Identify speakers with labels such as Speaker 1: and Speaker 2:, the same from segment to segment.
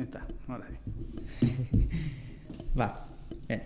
Speaker 1: Ahí está, ahora sí.
Speaker 2: Va. Bien.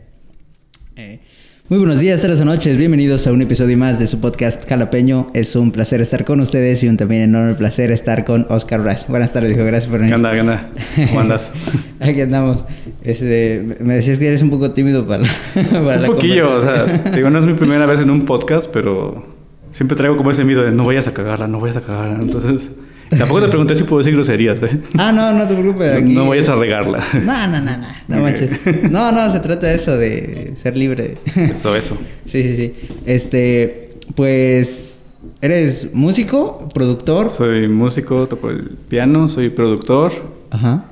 Speaker 2: Eh, muy buenos días, tardes o noches. Bienvenidos a un episodio más de su podcast Jalapeño. Es un placer estar con ustedes y un también enorme placer estar con Oscar Braz. Buenas tardes, hijo. Gracias por venir.
Speaker 1: ¿Qué onda? ¿Qué onda? ¿Cómo andas?
Speaker 2: Aquí andamos. Este, me decías que eres un poco tímido para, para
Speaker 1: un
Speaker 2: la
Speaker 1: poquillo, o sea, digo, no es mi primera vez en un podcast, pero siempre traigo como ese miedo de no vayas a cagarla, no vayas a cagarla. Entonces, tampoco te pregunté si puedo decir groserías, ¿eh?
Speaker 2: Ah, no, no te preocupes.
Speaker 1: No-
Speaker 2: aquí
Speaker 1: no vayas a regarla.
Speaker 2: No, no, no, no. No manches. No, no, se trata de eso, de ser libre.
Speaker 1: Eso, eso.
Speaker 2: Sí, sí, sí. Este, pues, ¿eres músico, productor?
Speaker 1: Soy músico, toco el piano, soy productor
Speaker 2: Ajá.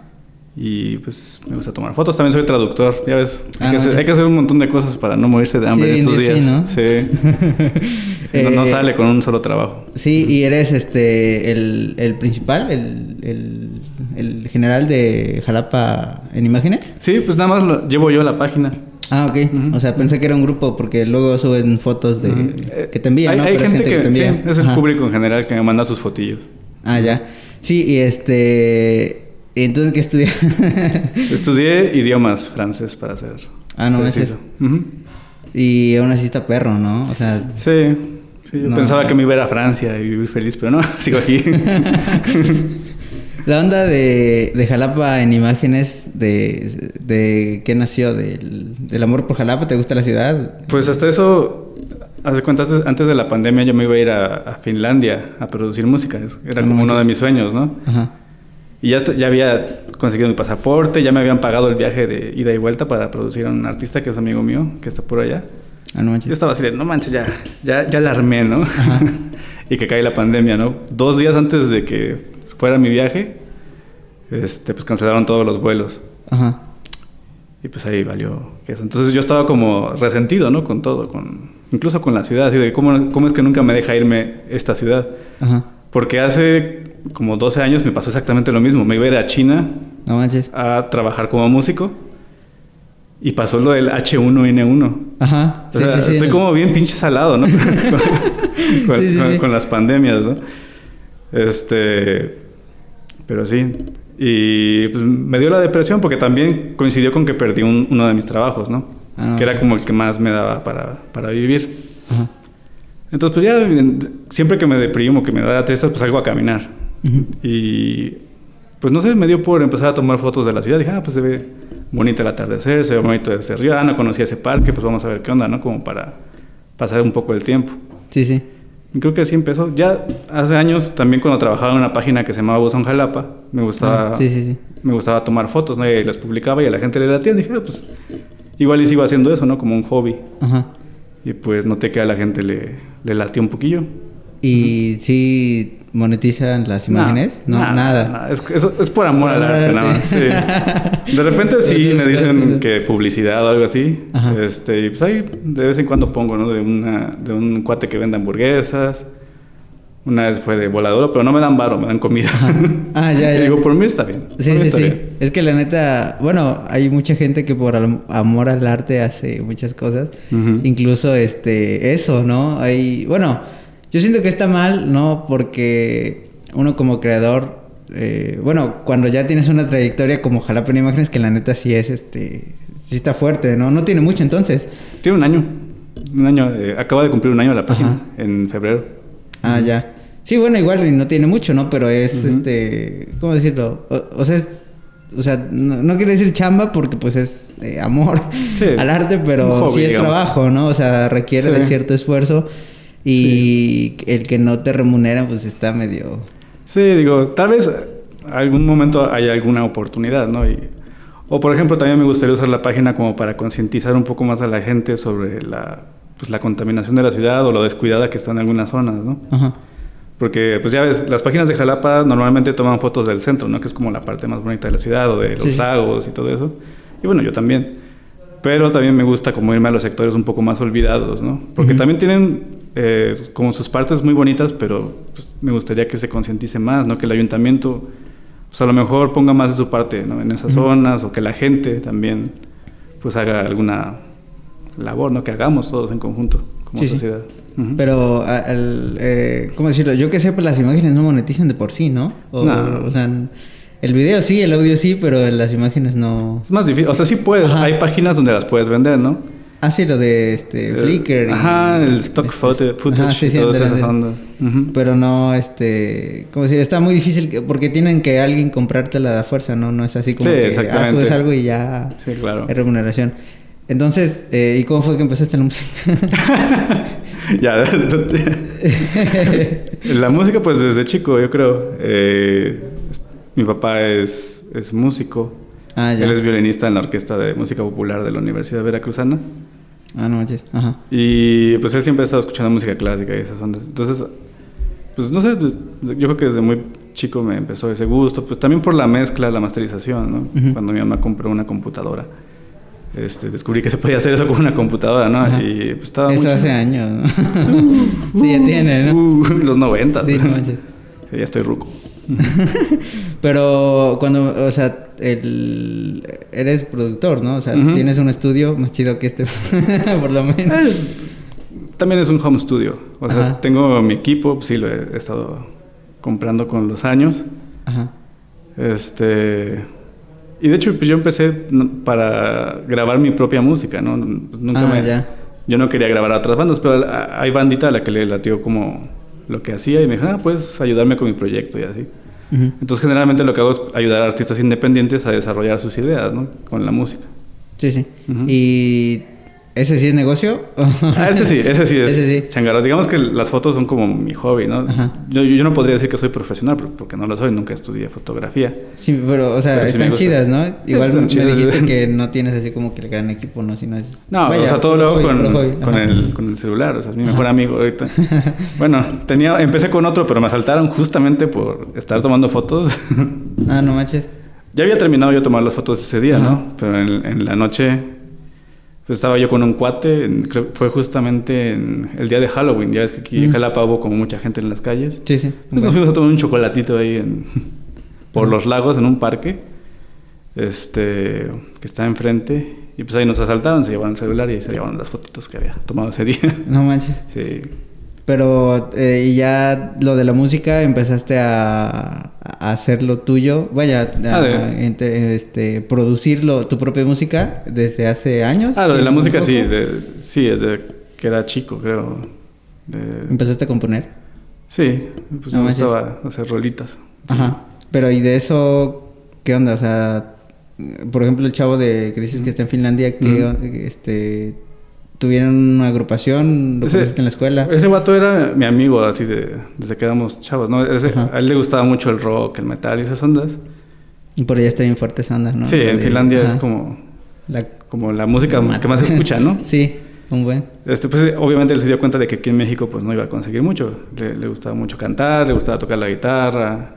Speaker 2: y
Speaker 1: pues me gusta tomar fotos. También soy traductor, ya ves.
Speaker 2: Ah,
Speaker 1: Hay, que,
Speaker 2: no,
Speaker 1: hacer,
Speaker 2: sí.
Speaker 1: hay que hacer un montón de cosas para no morirse de hambre
Speaker 2: Sí,
Speaker 1: estos
Speaker 2: sí,
Speaker 1: días.
Speaker 2: ¿no?
Speaker 1: Sí. No, no
Speaker 2: Eh,
Speaker 1: sale con un solo trabajo.
Speaker 2: Sí, y eres este el, el principal, el, el, el general de Jalapa en imágenes.
Speaker 1: Sí, pues nada más lo, llevo yo la página.
Speaker 2: Ah, ok. O sea, pensé que era un grupo porque luego suben fotos de que te envían, ¿no?
Speaker 1: hay
Speaker 2: es
Speaker 1: gente que,
Speaker 2: te envía.
Speaker 1: sí, es el
Speaker 2: Ajá.
Speaker 1: público en general que me manda sus fotillos.
Speaker 2: Ah, ya. Sí, y este entonces qué estudias?
Speaker 1: Estudié idiomas francés para ser.
Speaker 2: Ah, no.
Speaker 1: Ujú.
Speaker 2: y aún así está perro, ¿no? O sea,
Speaker 1: Sí, sí, yo
Speaker 2: No.
Speaker 1: pensaba que me iba a ir a Francia y vivir feliz, pero no, sigo aquí.
Speaker 2: La onda de, de Jalapa en imágenes, de, de qué nació? Del, del amor por Jalapa, ¿te gusta la ciudad?
Speaker 1: pues hasta eso, hace cuenta, antes, de la pandemia yo me iba a ir a, a Finlandia a producir música. Era
Speaker 2: No
Speaker 1: como uno de mis sueños, ¿no?
Speaker 2: Ajá.
Speaker 1: Y ya, ya había conseguido mi pasaporte, ya me habían pagado el viaje de ida y vuelta para producir a un artista que es amigo mío, que está por allá.
Speaker 2: Ah, no manches.
Speaker 1: Yo estaba así de, no manches, ya, ya, ya la armé, ¿no? Y que cae la pandemia, ¿no? Dos días antes de que fuera mi viaje, este, pues cancelaron todos los vuelos.
Speaker 2: Ajá.
Speaker 1: Y pues ahí valió eso. Entonces yo estaba como resentido, ¿no? Con todo, con, incluso con la ciudad, así de, ¿cómo, cómo es que nunca me deja irme esta ciudad?
Speaker 2: Ajá.
Speaker 1: Porque hace como 12 años me pasó exactamente lo mismo. Me iba a ir a China
Speaker 2: No manches.
Speaker 1: a trabajar como músico y pasó lo del H1N1.
Speaker 2: Ajá.
Speaker 1: O sea, estoy
Speaker 2: no.
Speaker 1: como bien pinche salado, ¿no? con, las pandemias, ¿no? Este. Pero sí. Y pues, me dio la depresión porque también coincidió con que perdí un- uno de mis trabajos, ¿no?
Speaker 2: Ah,
Speaker 1: que era como el que más me daba para, para vivir.
Speaker 2: Ajá.
Speaker 1: Entonces, pues ya, siempre que me deprimo, que me da tristeza, pues salgo a caminar.
Speaker 2: Ujú.
Speaker 1: Y pues no sé, me dio por empezar a tomar fotos de la ciudad. Dije, ah, pues se ve bonita el atardecer, se ve bonito ese río. Ah, no conocía ese parque, pues vamos a ver qué onda, ¿no? Como para pasar un poco el tiempo.
Speaker 2: Sí, sí.
Speaker 1: Y creo que así empezó. Ya hace años, también cuando trabajaba en una página que se llamaba Buzón Jalapa, me gustaba,
Speaker 2: Ah, sí, sí, sí.
Speaker 1: me gustaba tomar fotos, ¿no? Y las publicaba y a la gente le latía. Dije, ah, pues igual y sigo haciendo eso, ¿no? Como un hobby.
Speaker 2: Ajá.
Speaker 1: Y pues noté que a la gente le, le latió un poquillo.
Speaker 2: ¿Y si monetizan las imágenes? No, nada.
Speaker 1: Es, por amor al arte, nada
Speaker 2: arte.
Speaker 1: más. sí. De repente sí me dicen que publicidad o algo así.
Speaker 2: Ajá.
Speaker 1: Este, y pues ahí de vez en cuando pongo, ¿no? De, una, de un cuate que vende hamburguesas. Una vez fue de volador, pero no me dan varo, me dan comida.
Speaker 2: Ah, ya,
Speaker 1: Y
Speaker 2: ya.
Speaker 1: digo, por mí está bien.
Speaker 2: Sí, sí, sí.
Speaker 1: bien.
Speaker 2: Es que la neta, bueno, hay mucha gente que por am- amor al arte hace muchas cosas. Incluso este, eso, ¿no? Hay, bueno, yo siento que está mal, ¿no? Porque uno como creador, eh, bueno, cuando ya tienes una trayectoria como Jalapa en Imágenes, que la neta sí es, este, sí está fuerte, ¿no? No tiene mucho entonces.
Speaker 1: Tiene un año. Un año, eh, acaba de cumplir un año la página,
Speaker 2: Ajá.
Speaker 1: en febrero.
Speaker 2: Ah, ya. Sí, bueno, igual y no tiene mucho, ¿no? Pero es, este, ¿cómo decirlo? O, o sea, es, o sea, no, no quiero decir chamba porque pues es eh, amor
Speaker 1: Sí,
Speaker 2: al arte, pero
Speaker 1: hobby,
Speaker 2: sí es
Speaker 1: digamos.
Speaker 2: trabajo, ¿no? O sea, requiere de cierto esfuerzo y el que no te remunera pues está medio...
Speaker 1: Sí, digo, tal vez algún momento haya alguna oportunidad, ¿no? Y, o por ejemplo, también me gustaría usar la página como para concientizar un poco más a la gente sobre la, pues, la contaminación de la ciudad o lo descuidada que está en algunas zonas, ¿no?
Speaker 2: Ajá.
Speaker 1: Porque, pues ya ves, las páginas de Jalapa normalmente toman fotos del centro, ¿no? Que es como la parte más bonita de la ciudad o de los
Speaker 2: Sí.
Speaker 1: lagos y todo eso. Y bueno, yo también. Pero también me gusta como irme a los sectores un poco más olvidados, ¿no? Porque también tienen eh, como sus partes muy bonitas, pero pues, me gustaría que se concientice más, ¿no? Que el ayuntamiento, pues a lo mejor ponga más de su parte, ¿no? En esas zonas o que la gente también, pues haga alguna labor, ¿no? Que hagamos todos en conjunto como
Speaker 2: Sí, sí.
Speaker 1: sociedad. Ujú.
Speaker 2: Pero, al, eh, ¿cómo decirlo? Yo que sé, pues las imágenes no monetizan de por sí, ¿no? O,
Speaker 1: No.
Speaker 2: o sea, El video sí, el audio sí, pero las imágenes no.
Speaker 1: Es más difícil. O sea, sí puedes.
Speaker 2: Ajá.
Speaker 1: Hay páginas donde las puedes vender, ¿no?
Speaker 2: Ah, sí, lo de este
Speaker 1: Eh,
Speaker 2: Flickr. y-
Speaker 1: Ajá, el stock
Speaker 2: este,
Speaker 1: footage, footage
Speaker 2: ajá, sí,
Speaker 1: y
Speaker 2: sí,
Speaker 1: todas esas ondas.
Speaker 2: Pero no, este, como si está muy difícil que- porque tienen que alguien comprártela de fuerza, ¿no? No es así como
Speaker 1: Sí,
Speaker 2: que ah, subes algo y ya
Speaker 1: Sí, claro.
Speaker 2: hay remuneración. Entonces, eh, ¿y cómo fue que empezaste la música?
Speaker 1: ya. la música, pues desde chico, yo creo. Eh, mi papá es, es músico.
Speaker 2: ah, ya.
Speaker 1: Él es violinista en la Orquesta de Música Popular de la Universidad Veracruzana.
Speaker 2: Ah, no manches. Ajá.
Speaker 1: Y pues él siempre ha estado escuchando música clásica y esas ondas. Entonces, pues no sé, yo creo que desde muy chico me empezó ese gusto. Pues también por la mezcla, la masterización, ¿no? Cuando mi mamá compró una computadora. Este, descubrí que se podía hacer eso con una computadora, ¿no?
Speaker 2: Ajá.
Speaker 1: Y pues estaba
Speaker 2: Eso
Speaker 1: muy
Speaker 2: hace años, ¿no? sí, ya tiene, ¿no?
Speaker 1: Uh, los 90.
Speaker 2: Sí, no manches.
Speaker 1: Sí, ya estoy ruco.
Speaker 2: Pero cuando, o sea, el, eres productor, ¿no? O sea, tienes un estudio más chido que este, por lo menos.
Speaker 1: Eh, también es un home studio. O sea,
Speaker 2: Ajá.
Speaker 1: tengo mi equipo, sí lo he, estado comprando con los años.
Speaker 2: Ajá.
Speaker 1: Este. Y de hecho, pues yo empecé para grabar mi propia música, ¿no? Nunca
Speaker 2: Ah,
Speaker 1: me.
Speaker 2: ya.
Speaker 1: Yo no quería grabar a otras bandas, pero hay bandita a la que le latió como lo que hacía y me dijo, ah, puedes ayudarme con mi proyecto y así. Entonces, generalmente lo que hago es ayudar a artistas independientes a desarrollar sus ideas, ¿no? Con la música.
Speaker 2: Sí, sí. ¿Y ese sí es negocio?
Speaker 1: Ah, ese sí, ese sí es
Speaker 2: Ese sí.
Speaker 1: Digamos que las fotos son como mi hobby, ¿no? Yo, yo no podría decir que soy profesional por- porque no lo soy, nunca estudié fotografía.
Speaker 2: Sí, pero, o sea,
Speaker 1: Pero
Speaker 2: están chidas, ¿no? Igual me
Speaker 1: chidas.
Speaker 2: dijiste que no tienes así como que el gran equipo, ¿no? Sino es...
Speaker 1: No,
Speaker 2: Vaya,
Speaker 1: o sea, todo lo hago con, el, con el celular, o sea, es mi mejor amigo ahorita. bueno, tenía, empecé con otro, pero me asaltaron justamente por estar tomando fotos.
Speaker 2: Ah, no manches.
Speaker 1: ya había terminado yo tomar las fotos ese día,
Speaker 2: Ajá.
Speaker 1: ¿no? Pero en, en la noche estaba yo con un cuate, en- fue justamente en el día de Halloween, ya ves que aquí en
Speaker 2: Mm.
Speaker 1: Jalapa hubo como mucha gente en las calles.
Speaker 2: Sí, sí.
Speaker 1: Pues nos fuimos a tomar un chocolatito ahí en- por los lagos en un parque este que está enfrente y pues ahí nos asaltaron, se llevaron el celular y se llevaron las fotitos que había tomado ese día.
Speaker 2: No manches.
Speaker 1: Sí.
Speaker 2: Pero, eh, y ya lo de la música, empezaste a, a hacer lo tuyo, vaya, a,
Speaker 1: Ah,
Speaker 2: este, producirlo, tu propia música desde hace años.
Speaker 1: Ah, lo de la
Speaker 2: ¿Tiene un
Speaker 1: música
Speaker 2: poco?
Speaker 1: sí, de, sí, desde que era chico, creo. De-
Speaker 2: Empezaste a componer.
Speaker 1: sí, pues
Speaker 2: No
Speaker 1: me gustaba hacer rolitas.
Speaker 2: Ajá. Pero, ¿y de eso qué onda? O sea, por ejemplo, el chavo de que dices que está en Finlandia, que
Speaker 1: Ujú.
Speaker 2: este tuvieron una agrupación, lo
Speaker 1: Ese-
Speaker 2: conociste en la escuela.
Speaker 1: Ese vato era mi amigo así de, desde que éramos chavos, ¿no? Ese- a él le gustaba mucho el rock, el metal y esas ondas.
Speaker 2: Y por allá está bien fuerte esa onda, ¿no?
Speaker 1: sí, en Finlandia es como,
Speaker 2: La-
Speaker 1: como la música que más se escucha, ¿no?
Speaker 2: sí, un buen.
Speaker 1: Este, pues obviamente él se dio cuenta de que aquí en México pues no iba a conseguir mucho. Le, le gustaba mucho cantar, le gustaba tocar la guitarra.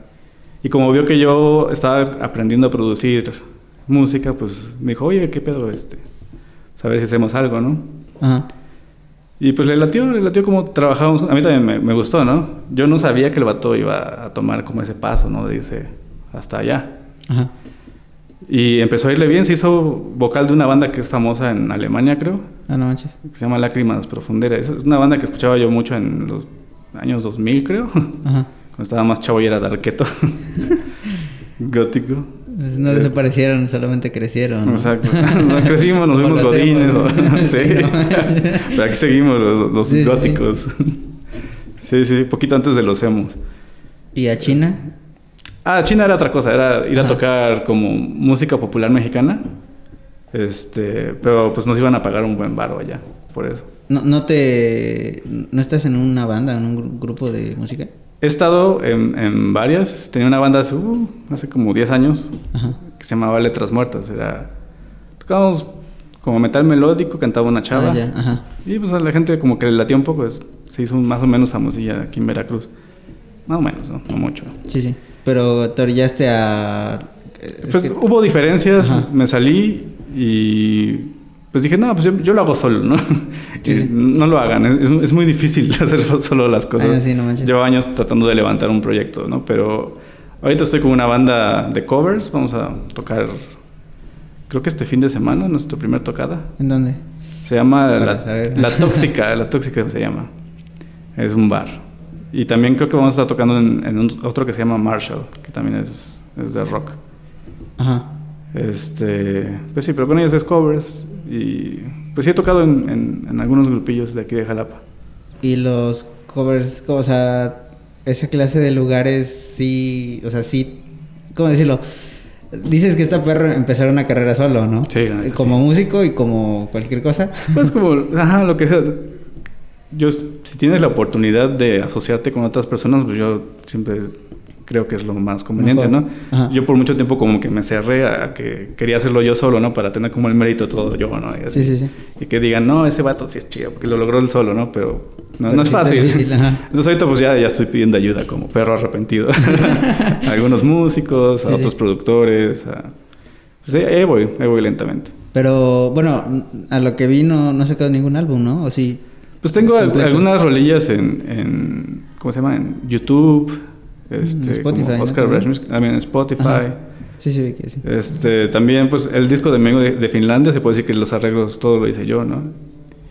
Speaker 1: Y como vio que yo estaba aprendiendo a producir música, pues me dijo, oye, ¿qué pedo? Este, saber si hacemos algo, ¿no?
Speaker 2: Ajá.
Speaker 1: Y pues le latió, le latió como trabajábamos. A mí también me, me gustó, ¿no? Yo no sabía que el vato iba a tomar como ese paso, ¿no? De irse hasta allá.
Speaker 2: Ajá.
Speaker 1: Y empezó a irle bien, se hizo vocal de una banda que es famosa en Alemania, creo.
Speaker 2: Ah, no manches.
Speaker 1: que se llama Lágrimas Profunderas. Es una banda que escuchaba yo mucho en los años 2000, creo.
Speaker 2: Ajá.
Speaker 1: Cuando estaba más chavo y era darketo. Gótico.
Speaker 2: No desaparecieron, solamente crecieron. ¿no?
Speaker 1: Exacto. Nos crecimos, nos vimos godines. o- sí.
Speaker 2: Sí,
Speaker 1: aquí seguimos los, los
Speaker 2: Sí, sí, sí.
Speaker 1: góticos. Sí, sí, poquito antes de los emos.
Speaker 2: ¿Y a China?
Speaker 1: Ah, China era otra cosa, era ir a
Speaker 2: Ajá.
Speaker 1: tocar como música popular mexicana. Este, pero pues nos iban a pagar un buen varo allá, por eso.
Speaker 2: ¿No, no te... ¿No estás en una banda, en un gru- grupo de música?
Speaker 1: He estado en, en varias. Tenía una banda hace, uh, hace como 10 años
Speaker 2: Ajá.
Speaker 1: que se llamaba Letras Muertas. Era, tocábamos como metal melódico, cantaba una chava.
Speaker 2: Ah, ya, ajá.
Speaker 1: Y pues a la gente como que le latía un poco. es- se hizo más o menos famosilla aquí en Veracruz. Más o menos, ¿no? No mucho.
Speaker 2: Sí, sí. Pero te orillaste a... es
Speaker 1: Pues
Speaker 2: que-
Speaker 1: hubo diferencias,
Speaker 2: Ajá.
Speaker 1: me salí y pues dije, no, pues yo, yo lo hago solo, ¿no?
Speaker 2: Sí, sí.
Speaker 1: No lo hagan, es, es muy difícil hacer solo las cosas.
Speaker 2: Ah, sí, no.
Speaker 1: Llevo años tratando de levantar un proyecto, ¿no? Pero ahorita estoy con una banda de covers, vamos a tocar, creo que este fin de semana, nuestra primera tocada.
Speaker 2: ¿En dónde?
Speaker 1: Se llama la. La Tóxica, La Tóxica se llama. Es un bar. Y también creo que vamos a estar tocando en, en un- otro que se llama Marshall, que también es es de rock.
Speaker 2: Ajá.
Speaker 1: Este, pues sí, pero con ellos es covers y pues sí he tocado en, en- en algunos grupillos de aquí de Jalapa.
Speaker 2: Y los covers, o sea, esa clase de lugares sí, o sea, sí, ¿cómo decirlo? Dices que esta perro empezar una carrera solo, ¿no?
Speaker 1: Sí, neta,
Speaker 2: Como
Speaker 1: sí.
Speaker 2: músico y como cualquier cosa.
Speaker 1: Pues como, ajá, lo que sea. Yo, si tienes la oportunidad de asociarte con otras personas, pues yo siempre creo que es lo más conveniente,
Speaker 2: Mejor.
Speaker 1: ¿no?
Speaker 2: Ajá.
Speaker 1: Yo por mucho tiempo como que me cerré a que quería hacerlo yo solo, ¿no? Para tener como el mérito todo yo, ¿no? Y, así.
Speaker 2: Sí, sí, sí.
Speaker 1: y que digan, no, ese vato sí es chido, porque lo logró él solo, ¿no? Pero no, no es fácil.
Speaker 2: difícil.
Speaker 1: Entonces ahorita pues ya, ya estoy pidiendo ayuda como perro arrepentido. a algunos músicos, a
Speaker 2: Sí,
Speaker 1: otros
Speaker 2: sí.
Speaker 1: productores, a... Pues ahí ahí voy, ahí voy lentamente.
Speaker 2: Pero bueno, a lo que vi no, no sacado ningún álbum, ¿no? O sí.
Speaker 1: Pues tengo al- algunas rolillas en, en, ¿cómo se llama? En YouTube, este,
Speaker 2: Spotify,
Speaker 1: como
Speaker 2: ¿no?
Speaker 1: Oscar Music, también en Spotify.
Speaker 2: Ajá. Sí, sí, que sí.
Speaker 1: Este, también, pues, el disco de Mengo de, de Finlandia, se puede decir que los arreglos, todo lo hice yo, ¿no?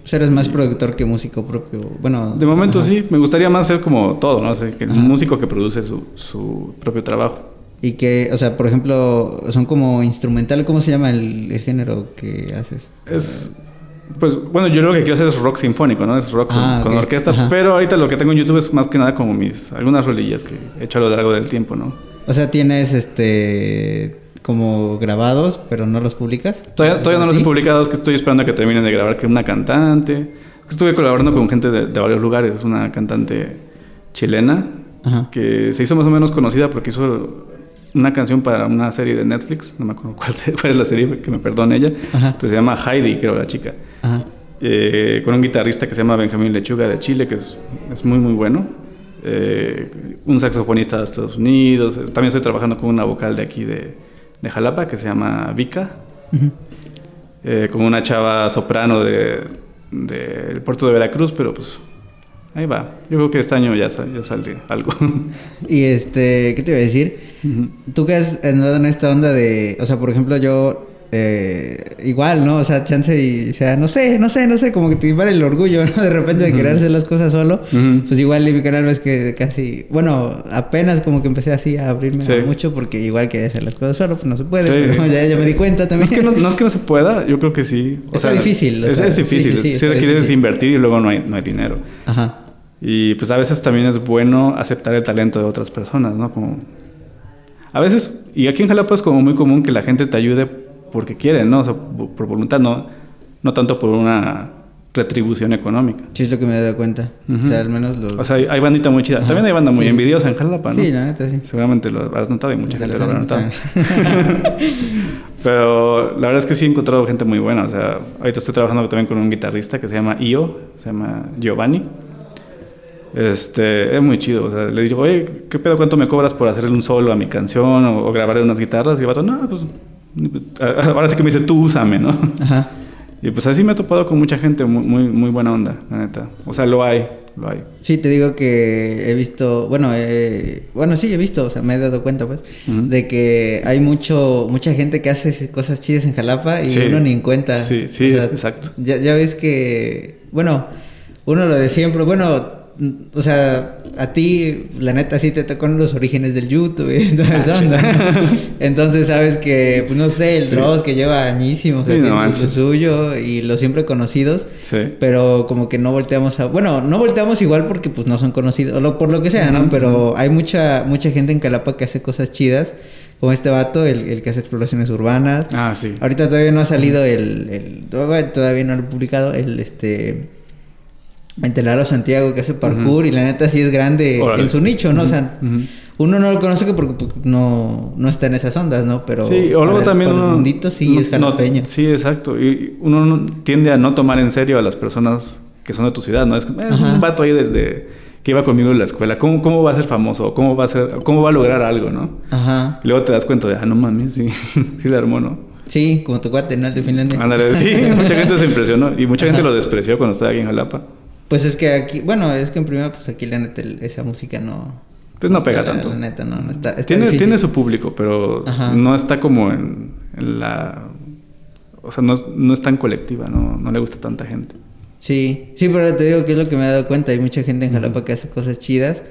Speaker 2: O sea, eres más productor que músico propio. Bueno.
Speaker 1: De momento
Speaker 2: ajá.
Speaker 1: sí, me gustaría más ser como todo, ¿no? O sea, que el músico que produce su, su propio trabajo.
Speaker 2: Y que, o sea, por ejemplo, son como instrumental, ¿cómo se llama el, el género que haces?
Speaker 1: Es, pues, bueno, yo lo que quiero hacer es rock sinfónico, ¿no? Es rock con-
Speaker 2: Ah,
Speaker 1: con,
Speaker 2: ok.
Speaker 1: orquesta,
Speaker 2: Ajá.
Speaker 1: pero ahorita lo que tengo en YouTube es más que nada como mis, algunas rolillas que he hecho a lo largo del tiempo, ¿no?
Speaker 2: O sea, tienes este como grabados, pero no los publicas.
Speaker 1: Todavía, todavía no los he publicado, es que estoy esperando a que terminen de grabar que una cantante. Estuve colaborando con gente de, de varios lugares, es una cantante chilena
Speaker 2: Ajá.
Speaker 1: que se hizo más o menos conocida porque hizo una canción para una serie de Netflix, no me acuerdo cuál, cuál es la serie, que me perdone ella,
Speaker 2: Ajá.
Speaker 1: pero se llama Heidi, creo la chica,
Speaker 2: Ajá.
Speaker 1: eh, con un guitarrista que se llama Benjamín Lechuga de Chile, que es, es muy muy bueno, eh, un saxofonista de Estados Unidos, eh, también estoy trabajando con una vocal de aquí de, de Jalapa que se llama Vika, eh, con una chava soprano de- del puerto de Veracruz, pero pues ahí va. Yo creo que este año ya, ya saldré algo.
Speaker 2: Y este, ¿qué te iba a decir? Tú que has andado en esta onda de, o sea, por ejemplo, yo eh, igual, ¿no? O sea, chance y, o sea, no sé, no sé, no sé, como que te invade el orgullo, ¿no? De repente de querer hacer las cosas solo. Pues igual en mi canal ves que casi, bueno, apenas como que empecé así a abrirme
Speaker 1: Sí.
Speaker 2: mucho porque igual quería hacer las cosas solo, pues no se puede,
Speaker 1: Sí.
Speaker 2: pero ya, ya me di cuenta
Speaker 1: No
Speaker 2: también.
Speaker 1: es, que no, no es que no se pueda, yo creo que sí.
Speaker 2: Está difícil, o
Speaker 1: Es,
Speaker 2: sea,
Speaker 1: es difícil.
Speaker 2: sí, sí,
Speaker 1: si
Speaker 2: está
Speaker 1: quieres
Speaker 2: difícil.
Speaker 1: invertir y luego no hay, no hay dinero.
Speaker 2: Ajá.
Speaker 1: Y pues a veces también es bueno aceptar el talento de otras personas, ¿no? Como... A veces, y aquí en Jalapa es como muy común que la gente te ayude porque quiere, ¿no? O sea, por voluntad, no, no tanto por una retribución económica.
Speaker 2: Sí, es lo que me he dado cuenta. O sea, al menos los...
Speaker 1: O sea, hay, hay bandita muy chida.
Speaker 2: Ajá.
Speaker 1: También hay banda muy
Speaker 2: Sí, sí,
Speaker 1: envidiosa en Jalapa, ¿no?
Speaker 2: Sí, la neta, sí.
Speaker 1: Seguramente lo habrás notado y mucha gente lo habrá notado. Pero la verdad es que sí he encontrado gente muy buena. O sea, ahorita estoy trabajando también con un guitarrista que se llama Io, se llama Giovanni. Este, es muy chido. O sea, le digo, oye, ¿qué pedo cuánto me cobras por hacerle un solo a mi canción o, o grabarle unas guitarras? Y el vato, no, pues ahora sí que me dice, tú úsame, ¿no?
Speaker 2: Ajá.
Speaker 1: Y pues así me he topado con mucha gente muy, muy, muy buena onda, la neta. O sea, lo hay, lo hay.
Speaker 2: Sí, te digo que he visto, bueno, eh, bueno, sí, he visto, o sea, me he dado cuenta, pues, de que hay mucho, mucha gente que hace cosas chidas en Jalapa y
Speaker 1: Sí.
Speaker 2: uno ni en cuenta.
Speaker 1: Sí, sí,
Speaker 2: O sea,
Speaker 1: exacto.
Speaker 2: Ya, ya ves que, bueno, uno lo de siempre, bueno, o sea, a ti, la neta, sí te tocó en los orígenes del YouTube y toda esa onda. Entonces, sabes que, pues, no sé, el
Speaker 1: Ah, Sí.
Speaker 2: Dross que lleva añísimos
Speaker 1: Sí, no
Speaker 2: haciendo lo
Speaker 1: manches.
Speaker 2: suyo y los siempre conocidos
Speaker 1: Sí.
Speaker 2: pero como que no volteamos a bueno no volteamos igual porque pues no son conocidos o lo- por lo que sea no pero hay mucha mucha gente en Calapa que hace cosas chidas como este vato el, el que hace exploraciones urbanas
Speaker 1: Ah, sí.
Speaker 2: ahorita todavía no ha salido el, el- todavía todavía no lo he publicado el este el Telaro Santiago que hace parkour
Speaker 1: Ujú.
Speaker 2: y la neta sí es grande
Speaker 1: Órale.
Speaker 2: en su nicho no o sea
Speaker 1: Ujú.
Speaker 2: uno no lo conoce porque no, no está en esas ondas, ¿no? Pero
Speaker 1: Sí, o luego
Speaker 2: el-
Speaker 1: también
Speaker 2: el
Speaker 1: uno...
Speaker 2: mundito sí
Speaker 1: no-
Speaker 2: es jalapeño.
Speaker 1: no- sí, exacto. Y uno no- tiende a no tomar en serio a las personas que son de tu ciudad, ¿no? Es, es un vato ahí de, de- que iba conmigo en la escuela. ¿Cómo, ¿Cómo va a ser famoso? ¿Cómo va a, ser, ¿Cómo va a lograr algo, no?
Speaker 2: Ajá.
Speaker 1: Y luego te das cuenta de, ah, no mames, sí, sí la armó, ¿no?
Speaker 2: Sí, como tu cuate, ¿no? El de Finlandia.
Speaker 1: Ándale, sí, mucha gente se impresionó y mucha gente lo despreció cuando estaba aquí en Jalapa.
Speaker 2: Pues es que aquí, bueno, es que en primera, pues aquí la neta, esa música no.
Speaker 1: Pues no pega
Speaker 2: la-
Speaker 1: tanto.
Speaker 2: La neta, no, no está. está
Speaker 1: Tiene,
Speaker 2: difícil.
Speaker 1: tiene su público, pero
Speaker 2: Ajá.
Speaker 1: no está como en, en la... O sea, no, es- no es tan colectiva, no, no le gusta a tanta gente.
Speaker 2: Sí, sí, pero te digo que es lo que me he dado cuenta. Hay mucha gente en Jalapa que hace cosas chidas.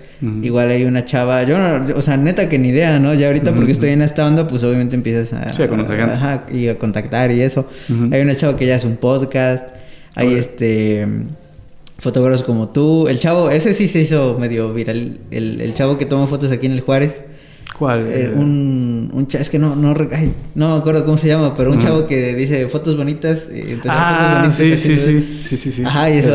Speaker 2: Igual hay una chava, yo no, o sea, neta que ni idea, ¿no? Ya ahorita porque estoy en esta onda, pues obviamente empiezas a,
Speaker 1: sí, a conocer gente.
Speaker 2: Ajá, y a contactar y eso. Hay una chava que ya hace un podcast. Hay este fotógrafos como tú. El chavo, ese sí se hizo medio viral. El, el chavo que toma fotos aquí en el Juárez.
Speaker 1: ¿Cuál?
Speaker 2: Eh, un, un es que no, no, ay, no me acuerdo cómo se llama, pero un chavo que dice fotos bonitas, eh,
Speaker 1: ah, fotos bonitas. Sí, sí, sí, sí, sí, sí,
Speaker 2: Ajá, y eso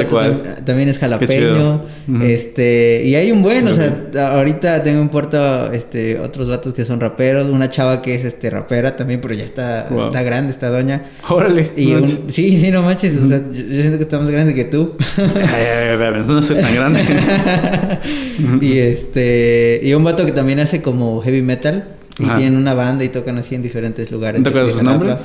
Speaker 2: también, es jalapeño. Este, y hay un buen, o sea, ahorita tengo en puerto este, otros vatos que son raperos, una chava que es este rapera también, pero ya está, está grande, esta doña.
Speaker 1: Órale.
Speaker 2: Y un, sí, sí, no manches, o sea, yo, siento que está más grande que tú.
Speaker 1: ay, ay, ay, no soy tan grande.
Speaker 2: y este, y un vato que también hace como heavy metal y tienen una banda y tocan así en diferentes lugares.
Speaker 1: ¿No sus nombres?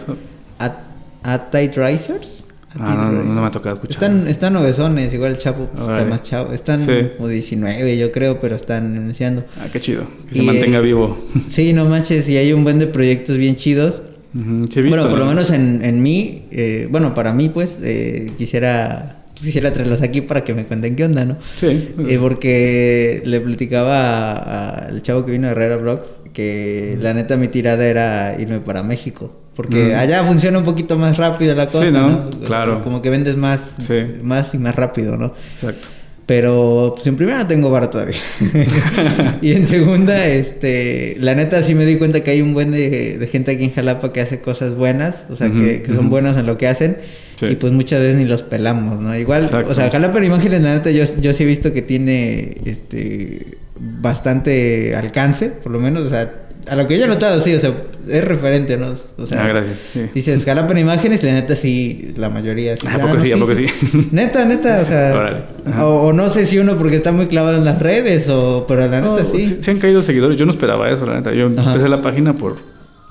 Speaker 2: At, Risers.
Speaker 1: Ah, no, me ha tocado escuchar.
Speaker 2: Están, están novezones, igual el Chapo pues, está más chavo. Están como 19, yo creo, pero están iniciando.
Speaker 1: Ah, qué chido. Que se mantenga vivo.
Speaker 2: Sí, no manches, y hay un buen de proyectos bien chidos. bueno, por lo menos en, en mí, eh, bueno, para mí, pues, eh, quisiera quisiera traerlos aquí para que me cuenten qué onda, ¿no?
Speaker 1: Sí.
Speaker 2: Pues. porque le platicaba al chavo que vino de Herrera Vlogs que la neta mi tirada era irme para México. Porque allá funciona un poquito más rápido la cosa, ¿no?
Speaker 1: Claro.
Speaker 2: Como que vendes más, más y más rápido, ¿no?
Speaker 1: Exacto.
Speaker 2: Pero pues en primera tengo bar todavía. y en segunda, este, la neta sí me di cuenta que hay un buen de, gente aquí en Jalapa que hace cosas buenas, o sea, que, son buenos en lo que hacen. Y pues muchas veces ni los pelamos, ¿no? Igual, o sea, Jalapa en imágenes, la neta, yo, yo sí he visto que tiene este bastante alcance, por lo menos, o sea, a lo que yo he notado, sí, o sea, es referente, ¿no? O sea,
Speaker 1: ah, gracias.
Speaker 2: dices, Jalapa en imágenes, la neta sí, la mayoría sí.
Speaker 1: ¿A poco sí? ¿A poco sí?
Speaker 2: Neta, neta, o sea, o, no sé si uno porque está muy clavado en las redes, o, pero la neta sí.
Speaker 1: Se han caído seguidores, yo no esperaba eso, la neta. Yo empecé la página por,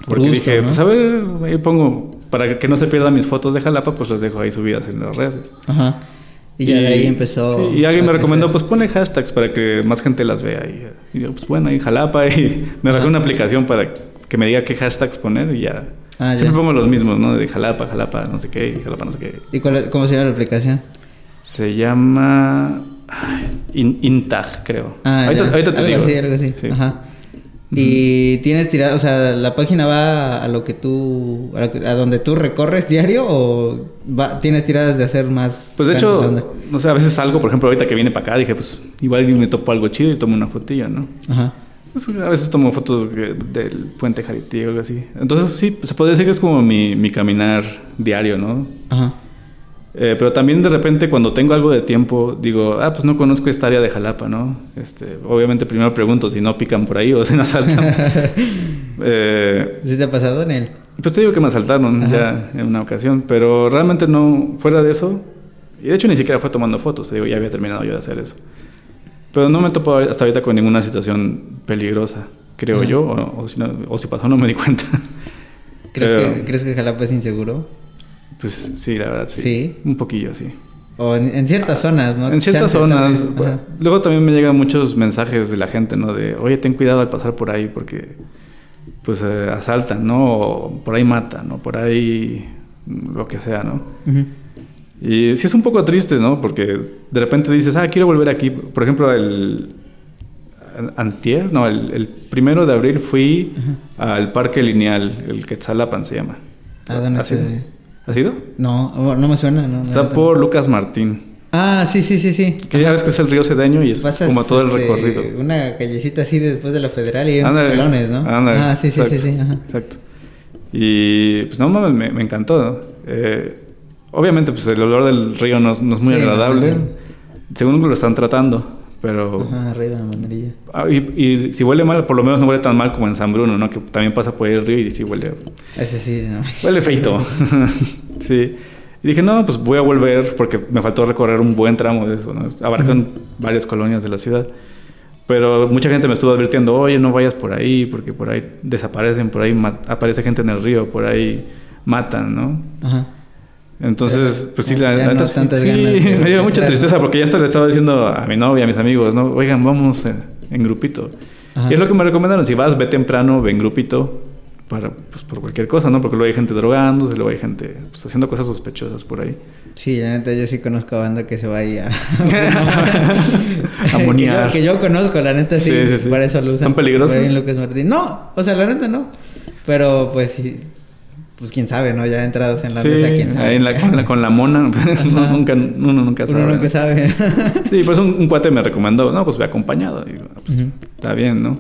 Speaker 1: porque dije, pues a ver, ahí pongo, para que no se pierdan mis fotos de Jalapa, pues las dejo ahí subidas en las redes.
Speaker 2: Ajá. Y ya de ahí empezó.
Speaker 1: Sí, y alguien me recomendó, pues pone hashtags para que más gente las vea. Y, yo, pues bueno, ahí Jalapa. Y me bajé una aplicación para que me diga qué hashtags poner y ya. Ah, Siempre pongo los mismos, ¿no? De Jalapa, Jalapa, no sé qué, Jalapa, no sé qué.
Speaker 2: ¿Y cuál, cómo se llama la aplicación?
Speaker 1: Se llama. Intag, creo.
Speaker 2: Ah, ahorita, ahorita te algo Así, algo así. Ajá. Y tienes tirada, o sea, la página va a lo que tú, a, donde tú recorres diario o va, tienes tiradas de hacer más.
Speaker 1: Pues de hecho, no sé, a veces salgo, por ejemplo, ahorita que viene para acá, dije, pues igual me topo algo chido y tomo una fotilla, ¿no? Ajá. Pues, a veces tomo fotos del puente Jarity o algo así. Entonces sí, se podría decir que es como mi, mi caminar diario, ¿no? Ajá. Eh, pero también de repente cuando tengo algo de tiempo digo, ah, pues no conozco esta área de Jalapa, ¿no? Este, obviamente primero pregunto si no pican por ahí o si no asaltan.
Speaker 2: eh, ¿Sí te ha pasado en él?
Speaker 1: Pues te digo que me asaltaron ya en una ocasión, pero realmente no, fuera de eso, y de hecho ni siquiera fue tomando fotos, te digo, ya había terminado yo de hacer eso. Pero no me he topado hasta ahorita con ninguna situación peligrosa, creo yo, o, si o, si pasó no me di cuenta.
Speaker 2: ¿Crees, que, ¿Crees que Jalapa es inseguro?
Speaker 1: Pues sí, la verdad, sí. Un poquillo, sí.
Speaker 2: O en, ciertas zonas, ¿no?
Speaker 1: En ciertas zonas. luego también me llegan muchos mensajes de la gente, ¿no? De, oye, ten cuidado al pasar por ahí porque, pues, eh, asaltan, ¿no? O por ahí matan, ¿no? Por ahí lo que sea, ¿no? Y sí es un poco triste, ¿no? Porque de repente dices, ah, quiero volver aquí. Por ejemplo, el antier, no, el, primero de abril fui al Parque Lineal, el Quetzalapan se llama.
Speaker 2: ¿A dónde estás?
Speaker 1: ¿Has ido?
Speaker 2: No, no me suena. No,
Speaker 1: Está por Lucas Martín.
Speaker 2: Ah, sí, sí, sí, sí.
Speaker 1: Que ya ves que es el río Cedeño y es como todo el este, recorrido.
Speaker 2: Una callecita así después de la Federal y hay unos escalones, ¿no? ah, sí, sí, sí, sí.
Speaker 1: Exacto. Y pues no mames, me, me, encantó. Eh, obviamente, pues el olor del río no, es muy agradable. según lo están tratando. Pero.
Speaker 2: Ajá, arriba, manerilla.
Speaker 1: Ah, y, y, si huele mal, por lo menos no huele tan mal como en San Bruno, ¿no? Que también pasa por el río y sí huele.
Speaker 2: Ese sí, no.
Speaker 1: Huele feito. sí. Y dije, no, pues voy a volver porque me faltó recorrer un buen tramo de eso, ¿no? Abarcan varias colonias de la ciudad. Pero mucha gente me estuvo advirtiendo, oye, no vayas por ahí, porque por ahí desaparecen, por ahí aparece gente en el río, por ahí matan, ¿no? Ajá. Entonces, pues sí, la neta sí, me dio mucha tristeza porque ya hasta le estaba diciendo a mi novia, a mis amigos, ¿no? Oigan, vamos en, grupito. Y es lo que me recomendaron, si vas, ve temprano, ve en grupito, para, pues, por cualquier cosa, ¿no? Porque luego hay gente drogándose, luego hay gente pues, haciendo cosas sospechosas por ahí.
Speaker 2: Sí, la neta, yo sí conozco a banda que se va ahí a...
Speaker 1: A monear.
Speaker 2: que, yo, que yo conozco, la neta, sí.
Speaker 1: Sí, sí, sí.
Speaker 2: Para eso lo usan.
Speaker 1: ¿Son peligrosos?
Speaker 2: por ahí en Lucas Martín. No, o sea, la neta no. Pero, pues, sí. Pues, quién sabe, ¿no? Ya entrados en la
Speaker 1: Sí,
Speaker 2: mesa, quién sabe.
Speaker 1: ahí en la- con, la, con la mona, uno nunca, uno nunca sabe.
Speaker 2: Uno nunca sabe.
Speaker 1: Sí, pues un, un cuate me recomendó, no, pues ve acompañado. Y, pues,
Speaker 2: Ujú.
Speaker 1: Está bien, ¿no?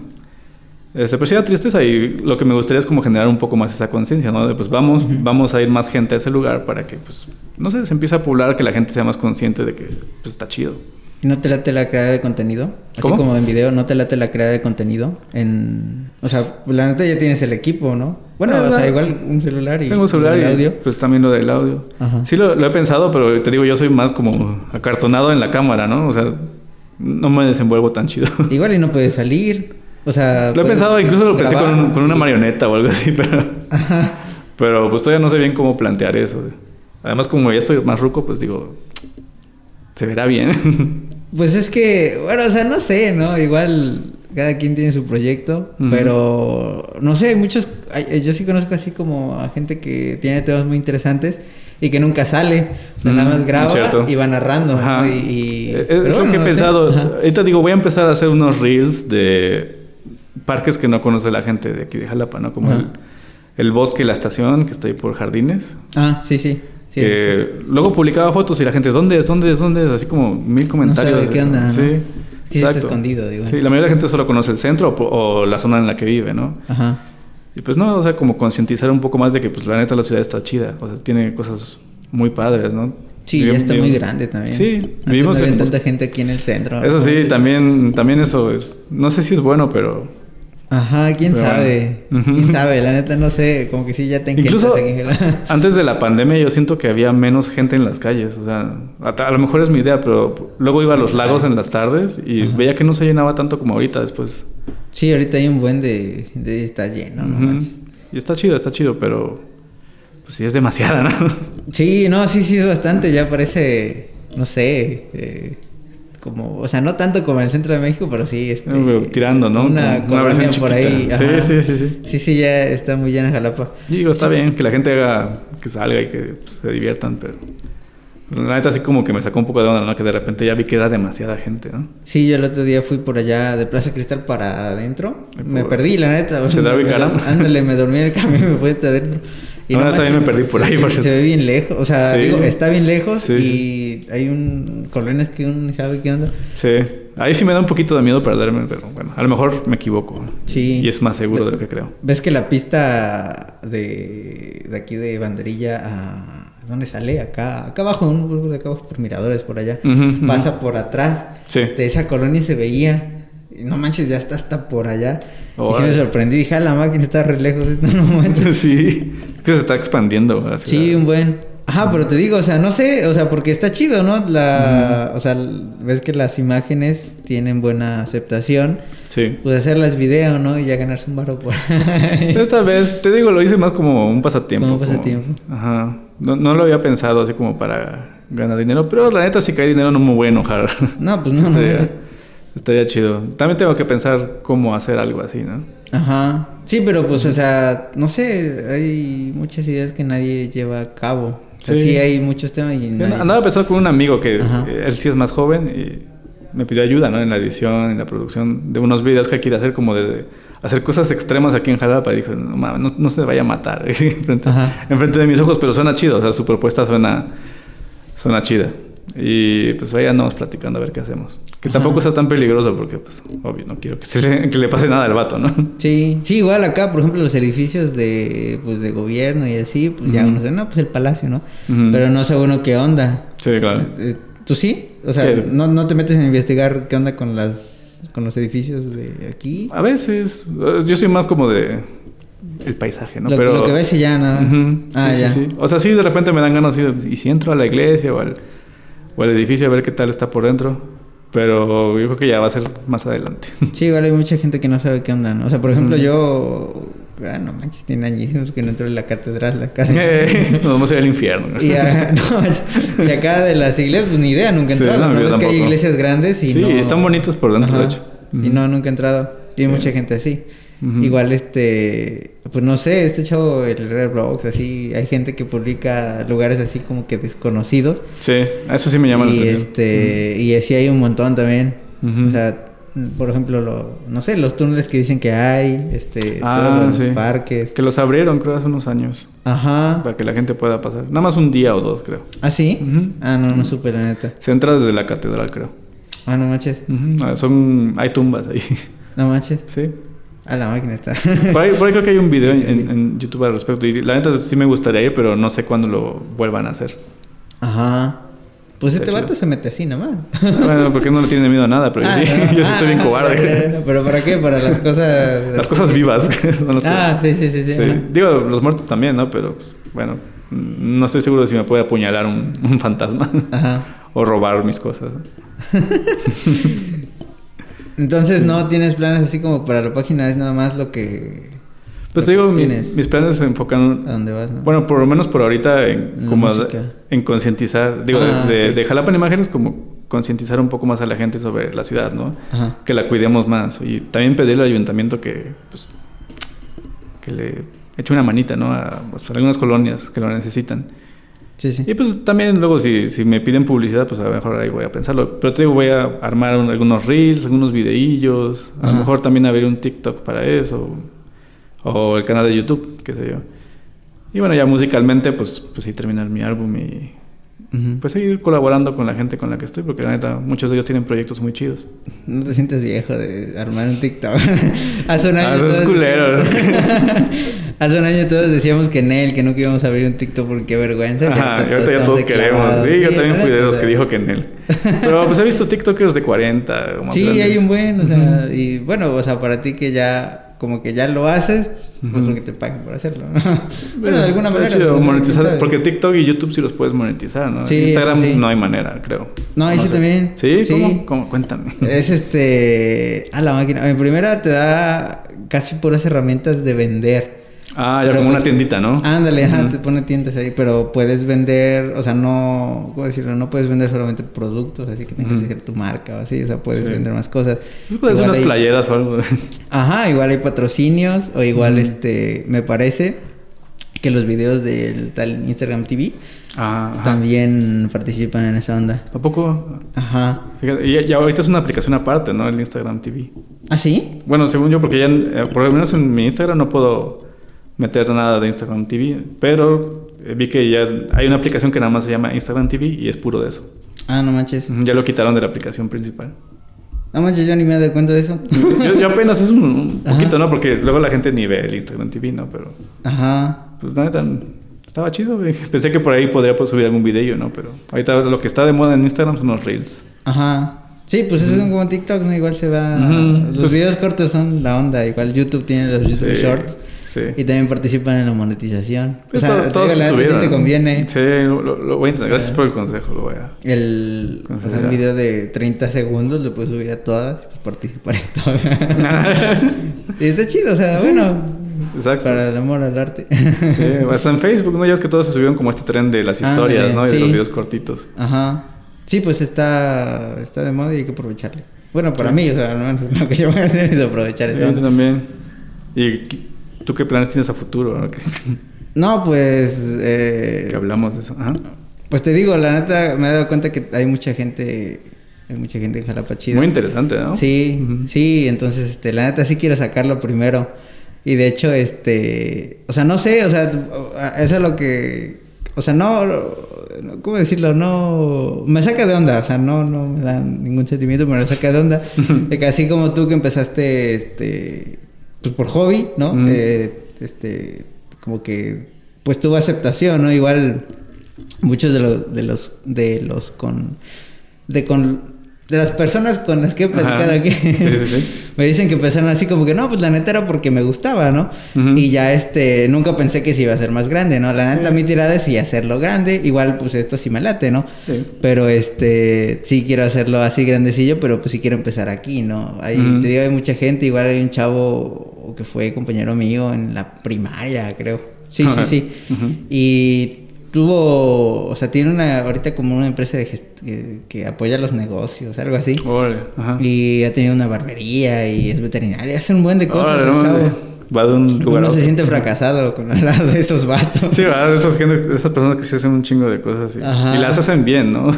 Speaker 1: Este, pues sí da tristeza y lo que me gustaría es como generar un poco más esa conciencia, ¿no? De pues vamos, vamos a ir más gente a ese lugar para que, pues, no sé, se empiece a poblar, que la gente sea más consciente de que, pues, está chido.
Speaker 2: ¿Y no te late la creada de contenido? Así
Speaker 1: ¿Cómo?
Speaker 2: como en video, ¿no te late la creada de contenido? En... O sea, pues, la neta ya tienes el equipo, ¿no? Bueno, o sea, igual un celular y...
Speaker 1: Tengo un celular
Speaker 2: el
Speaker 1: y
Speaker 2: audio.
Speaker 1: pues también lo del audio.
Speaker 2: Ajá.
Speaker 1: Sí lo, lo he pensado, pero te digo, yo soy más como acartonado en la cámara, ¿no? O sea, no me desenvuelvo tan chido.
Speaker 2: Igual y no puedes salir. O sea...
Speaker 1: Lo he pensado, incluso lo pensé con, una
Speaker 2: y-
Speaker 1: marioneta o algo así, pero,
Speaker 2: Ajá.
Speaker 1: pero pues todavía no sé bien cómo plantear eso. Además, como ya estoy más ruco, pues digo, se verá bien.
Speaker 2: Pues es que, bueno, o sea, no sé, ¿no? Igual cada quien tiene su proyecto, pero no sé, hay muchos, yo sí conozco así como a gente que tiene temas muy interesantes y que nunca sale, o sea, nada más graba
Speaker 1: cierto.
Speaker 2: y va narrando,
Speaker 1: Ajá.
Speaker 2: ¿no? Y, y-
Speaker 1: Eh, lo que he
Speaker 2: no
Speaker 1: pensado.
Speaker 2: Ajá.
Speaker 1: Ahorita digo, voy a empezar a hacer unos reels de parques que no conoce la gente de aquí de Jalapa, ¿no? Como el, el bosque y la estación, que está ahí por jardines.
Speaker 2: Ah, sí, sí. sí,
Speaker 1: que luego publicaba fotos y la gente, ¿dónde es? ¿Dónde es? ¿Dónde es? Así como mil comentarios.
Speaker 2: sabe qué onda, ¿no?
Speaker 1: Sí.
Speaker 2: Está escondido, digo.
Speaker 1: Sí, la mayoría de la gente solo conoce el centro o, la zona en la que vive, ¿no?
Speaker 2: Ajá.
Speaker 1: Y pues no, o sea, como concientizar un poco más de que pues la neta la ciudad está chida, o sea, tiene cosas muy padres, ¿no?
Speaker 2: Sí, ya está muy grande también.
Speaker 1: Sí,
Speaker 2: Antes
Speaker 1: vivimos
Speaker 2: no había
Speaker 1: en-
Speaker 2: tanta gente aquí en el centro.
Speaker 1: Eso sí, también, también eso es, no sé si es bueno, pero
Speaker 2: Ajá, quién
Speaker 1: Pero
Speaker 2: sabe. Quién sabe, la neta no sé, como que sí ya te
Speaker 1: Incluso-
Speaker 2: aquí.
Speaker 1: antes de la pandemia yo siento que había menos gente en las calles, o sea, a, a lo mejor es mi idea, pero luego iba a los lagos en las tardes y
Speaker 2: Ajá.
Speaker 1: veía que no se llenaba tanto como ahorita después.
Speaker 2: Sí, ahorita hay un buen de, de está lleno, no manches.
Speaker 1: Y está chido, está chido, pero pues sí es demasiada, ¿no?
Speaker 2: Sí, no, sí, sí es bastante, ya parece, no sé, eh, como, o sea, no tanto como en el centro de México, pero sí, este,
Speaker 1: Tirando, ¿no?
Speaker 2: Una
Speaker 1: una versión
Speaker 2: por ahí. ajá.
Speaker 1: Sí, sí, sí, sí.
Speaker 2: Sí, sí, ya está muy llena Jalapa.
Speaker 1: Digo, está bien que la gente haga, que salga y que pues, se diviertan, pero la neta así como que me sacó un poco de onda, ¿no? Que de repente ya vi que era demasiada gente, ¿no?
Speaker 2: Sí, yo el otro día fui por allá de Plaza Cristal para adentro. Me perdí, la neta.
Speaker 1: ¿Se ubicaron?
Speaker 2: Ándale, me dormí en el camino y me fui hasta adentro.
Speaker 1: No, yo también me perdí por
Speaker 2: se
Speaker 1: ahí, por
Speaker 2: Se ve bien lejos. O sea,
Speaker 1: Sí.
Speaker 2: digo, está bien lejos
Speaker 1: Sí,
Speaker 2: y hay un colonias que uno ni sabe qué onda.
Speaker 1: Sí, ahí sí me da un poquito de miedo perderme, pero bueno, a lo mejor me equivoco.
Speaker 2: Sí.
Speaker 1: Y es más seguro de lo que creo.
Speaker 2: ¿Ves que la pista de, de aquí de Banderilla a... ¿Dónde sale? Acá, acá abajo, un de acá abajo por Miradores, por allá. Pasa por atrás.
Speaker 1: Sí.
Speaker 2: De esa colonia se veía. Y no manches, ya está hasta por allá. Y sí me sorprendí. Dije, ah, la máquina está re lejos. Esto no manches.
Speaker 1: sí, que se está expandiendo.
Speaker 2: sí, un buen. Ajá, pero te digo, o sea, no sé, o sea, porque está chido, ¿no? La, o sea, ves que las imágenes tienen buena aceptación.
Speaker 1: Sí.
Speaker 2: Pues hacerlas video, ¿no? Y ya ganarse un baro por ahí.
Speaker 1: Esta vez, te digo, lo hice más como un pasatiempo.
Speaker 2: Como un pasatiempo.
Speaker 1: ajá. No, no lo había pensado así como para ganar dinero, pero la neta, si cae dinero no me voy a enojar.
Speaker 2: No, pues no, no.
Speaker 1: estaría, chido. También tengo que pensar cómo hacer algo así, ¿no?
Speaker 2: Ajá. Sí, pero pues, o sea, no sé, hay muchas ideas que nadie lleva a cabo. O sea, sí,
Speaker 1: Sí.
Speaker 2: hay muchos temas y nadie...
Speaker 1: Andaba pensando con un amigo que
Speaker 2: Ajá.
Speaker 1: él sí es más joven y me pidió ayuda, ¿no? En la edición, en la producción de unos videos que quiere hacer como de, hacer cosas extremas aquí en Jalapa. Y dijo, no mames, no, no se vaya a matar enfrente, enfrente de mis ojos, pero suena chido, o sea, su propuesta suena, suena chida. Y pues ahí andamos platicando a ver qué hacemos. Que
Speaker 2: Ajá.
Speaker 1: tampoco está tan peligroso porque, pues, obvio, no quiero que, se le, que le pase nada al vato, ¿no?
Speaker 2: Sí, sí, igual acá, por ejemplo, los edificios de, pues, de gobierno y así, pues ya uno dice, no, pues el palacio, ¿no? Pero no sé uno qué onda.
Speaker 1: Sí, claro.
Speaker 2: Eh, ¿Tú sí? O sea, no, no te metes a investigar qué onda con las con los edificios de aquí.
Speaker 1: A veces, eh, yo soy más como de el paisaje, ¿no?
Speaker 2: lo,
Speaker 1: Pero
Speaker 2: lo que ves y ya nada. Ah,
Speaker 1: sí,
Speaker 2: ya.
Speaker 1: sí, sí. O sea, sí, de repente me dan ganas de, y si entro a la iglesia o al, o al edificio a ver qué tal está por dentro. Pero yo creo que ya va a ser más adelante.
Speaker 2: Sí, igual hay mucha gente que no sabe qué onda, ¿no? O sea, por ejemplo,
Speaker 1: Ujú.
Speaker 2: yo... Ah, no manches, tiene añísimos que no entro en la catedral de acá.
Speaker 1: Eh, Nos vamos a ir al infierno. ¿no?
Speaker 2: y, a- no, y acá de las iglesias, pues ni idea, nunca he
Speaker 1: Sí,
Speaker 2: entrado.
Speaker 1: no,
Speaker 2: ¿no?
Speaker 1: yo
Speaker 2: Ves que hay iglesias grandes y
Speaker 1: Sí,
Speaker 2: no...
Speaker 1: están bonitos por dentro, de
Speaker 2: Ajá.
Speaker 1: hecho.
Speaker 2: Y no, nunca he entrado. Y hay
Speaker 1: Sí.
Speaker 2: mucha gente así. Igual este, pues no sé, este chavo, el Rare Blogs, así, hay gente que publica lugares así como que desconocidos.
Speaker 1: Sí, eso sí me llama la
Speaker 2: y
Speaker 1: atención.
Speaker 2: este, y así hay un montón también. O sea, por ejemplo, lo, no sé, los túneles que dicen que hay, este,
Speaker 1: Ah,
Speaker 2: todos los
Speaker 1: sí.
Speaker 2: parques.
Speaker 1: Que los abrieron, creo, hace unos años.
Speaker 2: Ajá.
Speaker 1: Para que la gente pueda pasar. Nada más un día o dos, creo.
Speaker 2: ¿Ah, sí? Ah, no, no supe, la neta.
Speaker 1: Se entra desde la catedral, creo.
Speaker 2: Ah, no manches.
Speaker 1: Ah, Son... Hay tumbas ahí.
Speaker 2: No manches.
Speaker 1: sí.
Speaker 2: Ah, la máquina está.
Speaker 1: Por ahí, por ahí creo que hay un video en, en- en YouTube al respecto. Y la neta sí me gustaría ir, pero no sé cuándo lo vuelvan a hacer.
Speaker 2: Ajá. Pues
Speaker 1: Está
Speaker 2: este vato
Speaker 1: chido.
Speaker 2: se mete así nomás.
Speaker 1: Bueno, porque no le tiene miedo a nada, pero
Speaker 2: Ah,
Speaker 1: yo sí,
Speaker 2: no.
Speaker 1: yo sí soy bien
Speaker 2: Ah,
Speaker 1: cobarde.
Speaker 2: ¿Pero para qué? Para las cosas...
Speaker 1: Las cosas vivas. las
Speaker 2: Ah, sí, sí, sí, sí.
Speaker 1: Digo, los muertos también, ¿no? Pero, pues, bueno, no estoy seguro de si me puede apuñalar un, un fantasma
Speaker 2: Ajá.
Speaker 1: o robar mis cosas.
Speaker 2: Entonces no tienes planes así como para la página, es nada más lo que...
Speaker 1: Pues
Speaker 2: lo
Speaker 1: te digo, mi- mis planes se enfocan,
Speaker 2: ¿A dónde vas, no?
Speaker 1: bueno, por lo menos por ahorita, en,
Speaker 2: La
Speaker 1: como en concientizar, digo,
Speaker 2: Ah,
Speaker 1: de, de-
Speaker 2: ok.
Speaker 1: de Jalapa en Imágenes, como concientizar un poco más a la gente sobre la ciudad, ¿no?
Speaker 2: Ajá.
Speaker 1: Que la cuidemos más. Y también pedirle al ayuntamiento que, pues, que le eche una manita, ¿no? A, pues, a algunas colonias que lo necesitan.
Speaker 2: Sí, sí.
Speaker 1: Y pues también luego si, si me piden publicidad, pues a lo mejor ahí voy a pensarlo. Pero te digo, voy a armar un- algunos reels, algunos videillos. A lo mejor también abrir un TikTok para eso. O el canal de YouTube, qué sé yo. Y bueno, ya musicalmente, pues, pues sí, terminar mi álbum y Pues seguir colaborando con la gente con la que estoy. Porque la neta, muchos de ellos tienen proyectos muy chidos.
Speaker 2: No te sientes viejo de armar un TikTok. Hace un año.
Speaker 1: Ah, esos
Speaker 2: todos decíamos- Hace un año todos decíamos que en él, que nunca íbamos a abrir un TikTok porque qué vergüenza.
Speaker 1: Ajá, y ahorita ya todos queremos. Sí, yo también fui de los que dijo que en él. Pero pues he visto TikTokers de 40. o más
Speaker 2: Sí,
Speaker 1: grandes.
Speaker 2: hay un buen, o sea, y bueno, o sea, para ti que ya, como que ya lo haces, pues
Speaker 1: Ujú.
Speaker 2: porque te paguen por hacerlo, ¿no? bueno, de alguna
Speaker 1: Está
Speaker 2: manera.
Speaker 1: chido monetizar, porque TikTok y YouTube sí los puedes monetizar, ¿no?
Speaker 2: Sí,
Speaker 1: Instagram
Speaker 2: sí.
Speaker 1: no hay manera, creo.
Speaker 2: No, ahí sí
Speaker 1: sé.
Speaker 2: también.
Speaker 1: ¿Sí?
Speaker 2: Sí.
Speaker 1: ¿Cómo? ¿Cómo? Cuéntame.
Speaker 2: Es este, a la máquina. En primera te da casi puras herramientas de vender.
Speaker 1: Ah, ya
Speaker 2: Pero
Speaker 1: como una
Speaker 2: pues-
Speaker 1: tiendita, ¿no?
Speaker 2: Ándale, ajá,
Speaker 1: Ujú.
Speaker 2: te pone tiendas ahí, pero puedes vender, o sea, no, ¿cómo decirlo? No puedes vender solamente productos, así que tienes que ser tu marca o así, o sea, puedes
Speaker 1: Sí.
Speaker 2: vender más cosas.
Speaker 1: Pues puedes
Speaker 2: Igual
Speaker 1: unas
Speaker 2: hay-
Speaker 1: playeras o algo.
Speaker 2: Ajá, igual hay patrocinios o igual este, me parece que los videos del tal Instagram TV
Speaker 1: Ah, ajá.
Speaker 2: también participan en esa onda.
Speaker 1: ¿A poco?
Speaker 2: Ajá.
Speaker 1: Fíjate, y, y ahorita es una aplicación aparte, ¿no? El Instagram TV.
Speaker 2: ¿Ah, sí?
Speaker 1: Bueno, según yo, porque ya, eh, por lo menos en mi Instagram no puedo meter nada de Instagram TV, pero eh, vi que ya hay una aplicación que nada más se llama Instagram TV y es puro de eso.
Speaker 2: Ah, no manches.
Speaker 1: Ya lo quitaron de la aplicación principal.
Speaker 2: No manches, yo ni me he dado cuenta de eso.
Speaker 1: Yo, yo apenas es un, poquito, ¿no? Porque luego la gente ni ve el Instagram TV, ¿no? Pero,
Speaker 2: Ajá.
Speaker 1: pues la neta, estaba chido. Pensé que por ahí podría pues, subir algún video, ¿no? Pero ahorita lo que está de moda en Instagram son los Reels.
Speaker 2: Ajá. Sí, pues eso es como TikTok, ¿no? Igual se va... Los
Speaker 1: Pues-
Speaker 2: videos cortos son la onda. Igual YouTube tiene los YouTube
Speaker 1: Sí,
Speaker 2: Shorts.
Speaker 1: Sí.
Speaker 2: Y también participan en la monetización.
Speaker 1: Pues
Speaker 2: o sea,
Speaker 1: todo-
Speaker 2: te
Speaker 1: todos
Speaker 2: digo, la sí te conviene.
Speaker 1: Sí, lo, lo- voy a intentar. Gracias por el consejo, lo voy a...
Speaker 2: El, o sea,
Speaker 1: Considerar.
Speaker 2: un video de 30 segundos lo puedes subir a todas y pues participar en todas. y está chido, o sea, bueno,
Speaker 1: Exacto.
Speaker 2: para el amor al arte.
Speaker 1: Sí, hasta en Facebook, ¿no? Ya es que todos se subieron como este tren de las historias, ¿no? Y de los videos cortitos.
Speaker 2: Ajá. Sí, pues está, está de moda y hay que aprovecharle. Bueno, para mí, o sea, menos lo que yo voy a hacer es aprovechar eso.
Speaker 1: yo también. ¿Y tú qué planes tienes a futuro? no?
Speaker 2: Pues... eh,
Speaker 1: que hablamos de eso. Ajá.
Speaker 2: pues te digo, la neta, me he dado cuenta que hay mucha gente... Hay mucha gente en Jalapa chida.
Speaker 1: Muy interesante, ¿no?
Speaker 2: Sí, sí, entonces, este, la neta sí quiero sacarlo primero. Y de hecho, este, o sea, no sé, o sea, eso es lo que, o sea, no, no- ¿cómo decirlo? No, me saca de onda, o sea, no, no me da ningún sentimiento, pero me saca de onda. de que así como tú que empezaste, este, pues por hobby, ¿no?
Speaker 1: Ujú.
Speaker 2: Eh, este, como que, pues tuvo aceptación, ¿no? Igual muchos de los, de los, de los con, de con, de las personas con las que he platicado
Speaker 1: Ajá.
Speaker 2: aquí.
Speaker 1: Sí, sí, sí.
Speaker 2: Me dicen que empezaron así como que no, pues la neta era porque me gustaba, ¿no? Y ya este, nunca pensé que se iba a hacer más grande, ¿no? La neta
Speaker 1: Sí.
Speaker 2: mi tirada es sí hacerlo grande, igual pues esto sí me late, ¿no?
Speaker 1: Sí.
Speaker 2: Pero este, sí quiero hacerlo así grandecillo, pero pues sí quiero empezar aquí, ¿no?
Speaker 1: Ujú.
Speaker 2: te digo, hay mucha gente, igual hay un chavo que fue compañero mío en la primaria, creo. Sí, sí, sí.
Speaker 1: Ujú.
Speaker 2: Y tuvo, o sea, tiene una, ahorita como una empresa de que, que apoya los negocios, algo así.
Speaker 1: Órale, ajá.
Speaker 2: Y ha tenido una barbería y es veterinaria, hace un buen de cosas
Speaker 1: Órale,
Speaker 2: el chavo.
Speaker 1: Va de un lugar
Speaker 2: Uno se siente fracasado con al lado de esos vatos.
Speaker 1: Sí, ¿verdad? Esas, gente- esas personas que sí hacen un chingo de cosas. Y, y las hacen bien, ¿no?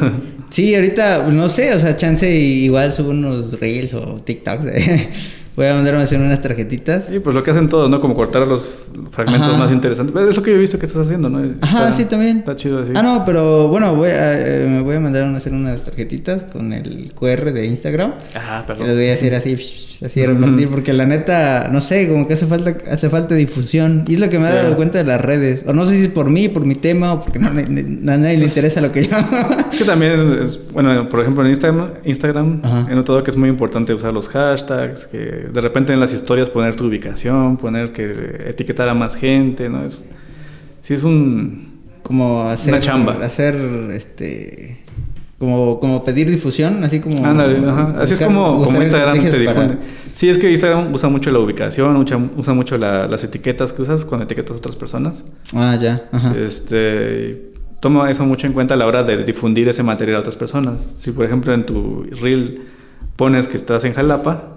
Speaker 2: Sí, ahorita, no sé, o sea, chance igual subo unos reels o TikToks. eh. Voy a mandarme a hacer unas tarjetitas.
Speaker 1: Sí, pues lo que hacen todos, ¿no? Como cortar los fragmentos
Speaker 2: Ajá.
Speaker 1: más interesantes. Pero Es lo que yo he visto que estás haciendo, ¿no?
Speaker 2: Ajá, sí, también.
Speaker 1: Está chido así.
Speaker 2: Ah, no, pero bueno, voy a, eh, me voy a mandar a hacer unas tarjetitas con el QR de Instagram.
Speaker 1: Ajá,
Speaker 2: Y
Speaker 1: perdón.
Speaker 2: les voy a hacer así, así de repartir, porque la neta, no sé, como que hace falta, hace falta difusión. Y es lo que me he
Speaker 1: Sí.
Speaker 2: dado cuenta de las redes. O no sé si por mí, por mi tema, o porque no, le- a nadie le interesa lo que yo hago.
Speaker 1: Es que también, es- bueno, por ejemplo en Instagram, Instagram he notado que es muy importante usar los hashtags, que de repente en las historias poner tu ubicación, poner que etiquetar a más gente, ¿no? Es, sí es un...
Speaker 2: como hacer
Speaker 1: Una chamba.
Speaker 2: hacer este como como pedir difusión así como
Speaker 1: Ándale, ajá. Así es como, como Instagram te
Speaker 2: para-
Speaker 1: difunde. Sí, es que Instagram usa mucho la ubicación, usa, usa mucho la- las etiquetas que usas cuando etiquetas a otras personas.
Speaker 2: ah ya ajá
Speaker 1: Este, toma eso mucho en cuenta a la hora de difundir ese material a otras personas. Si, por ejemplo, en tu reel pones que estás en Jalapa,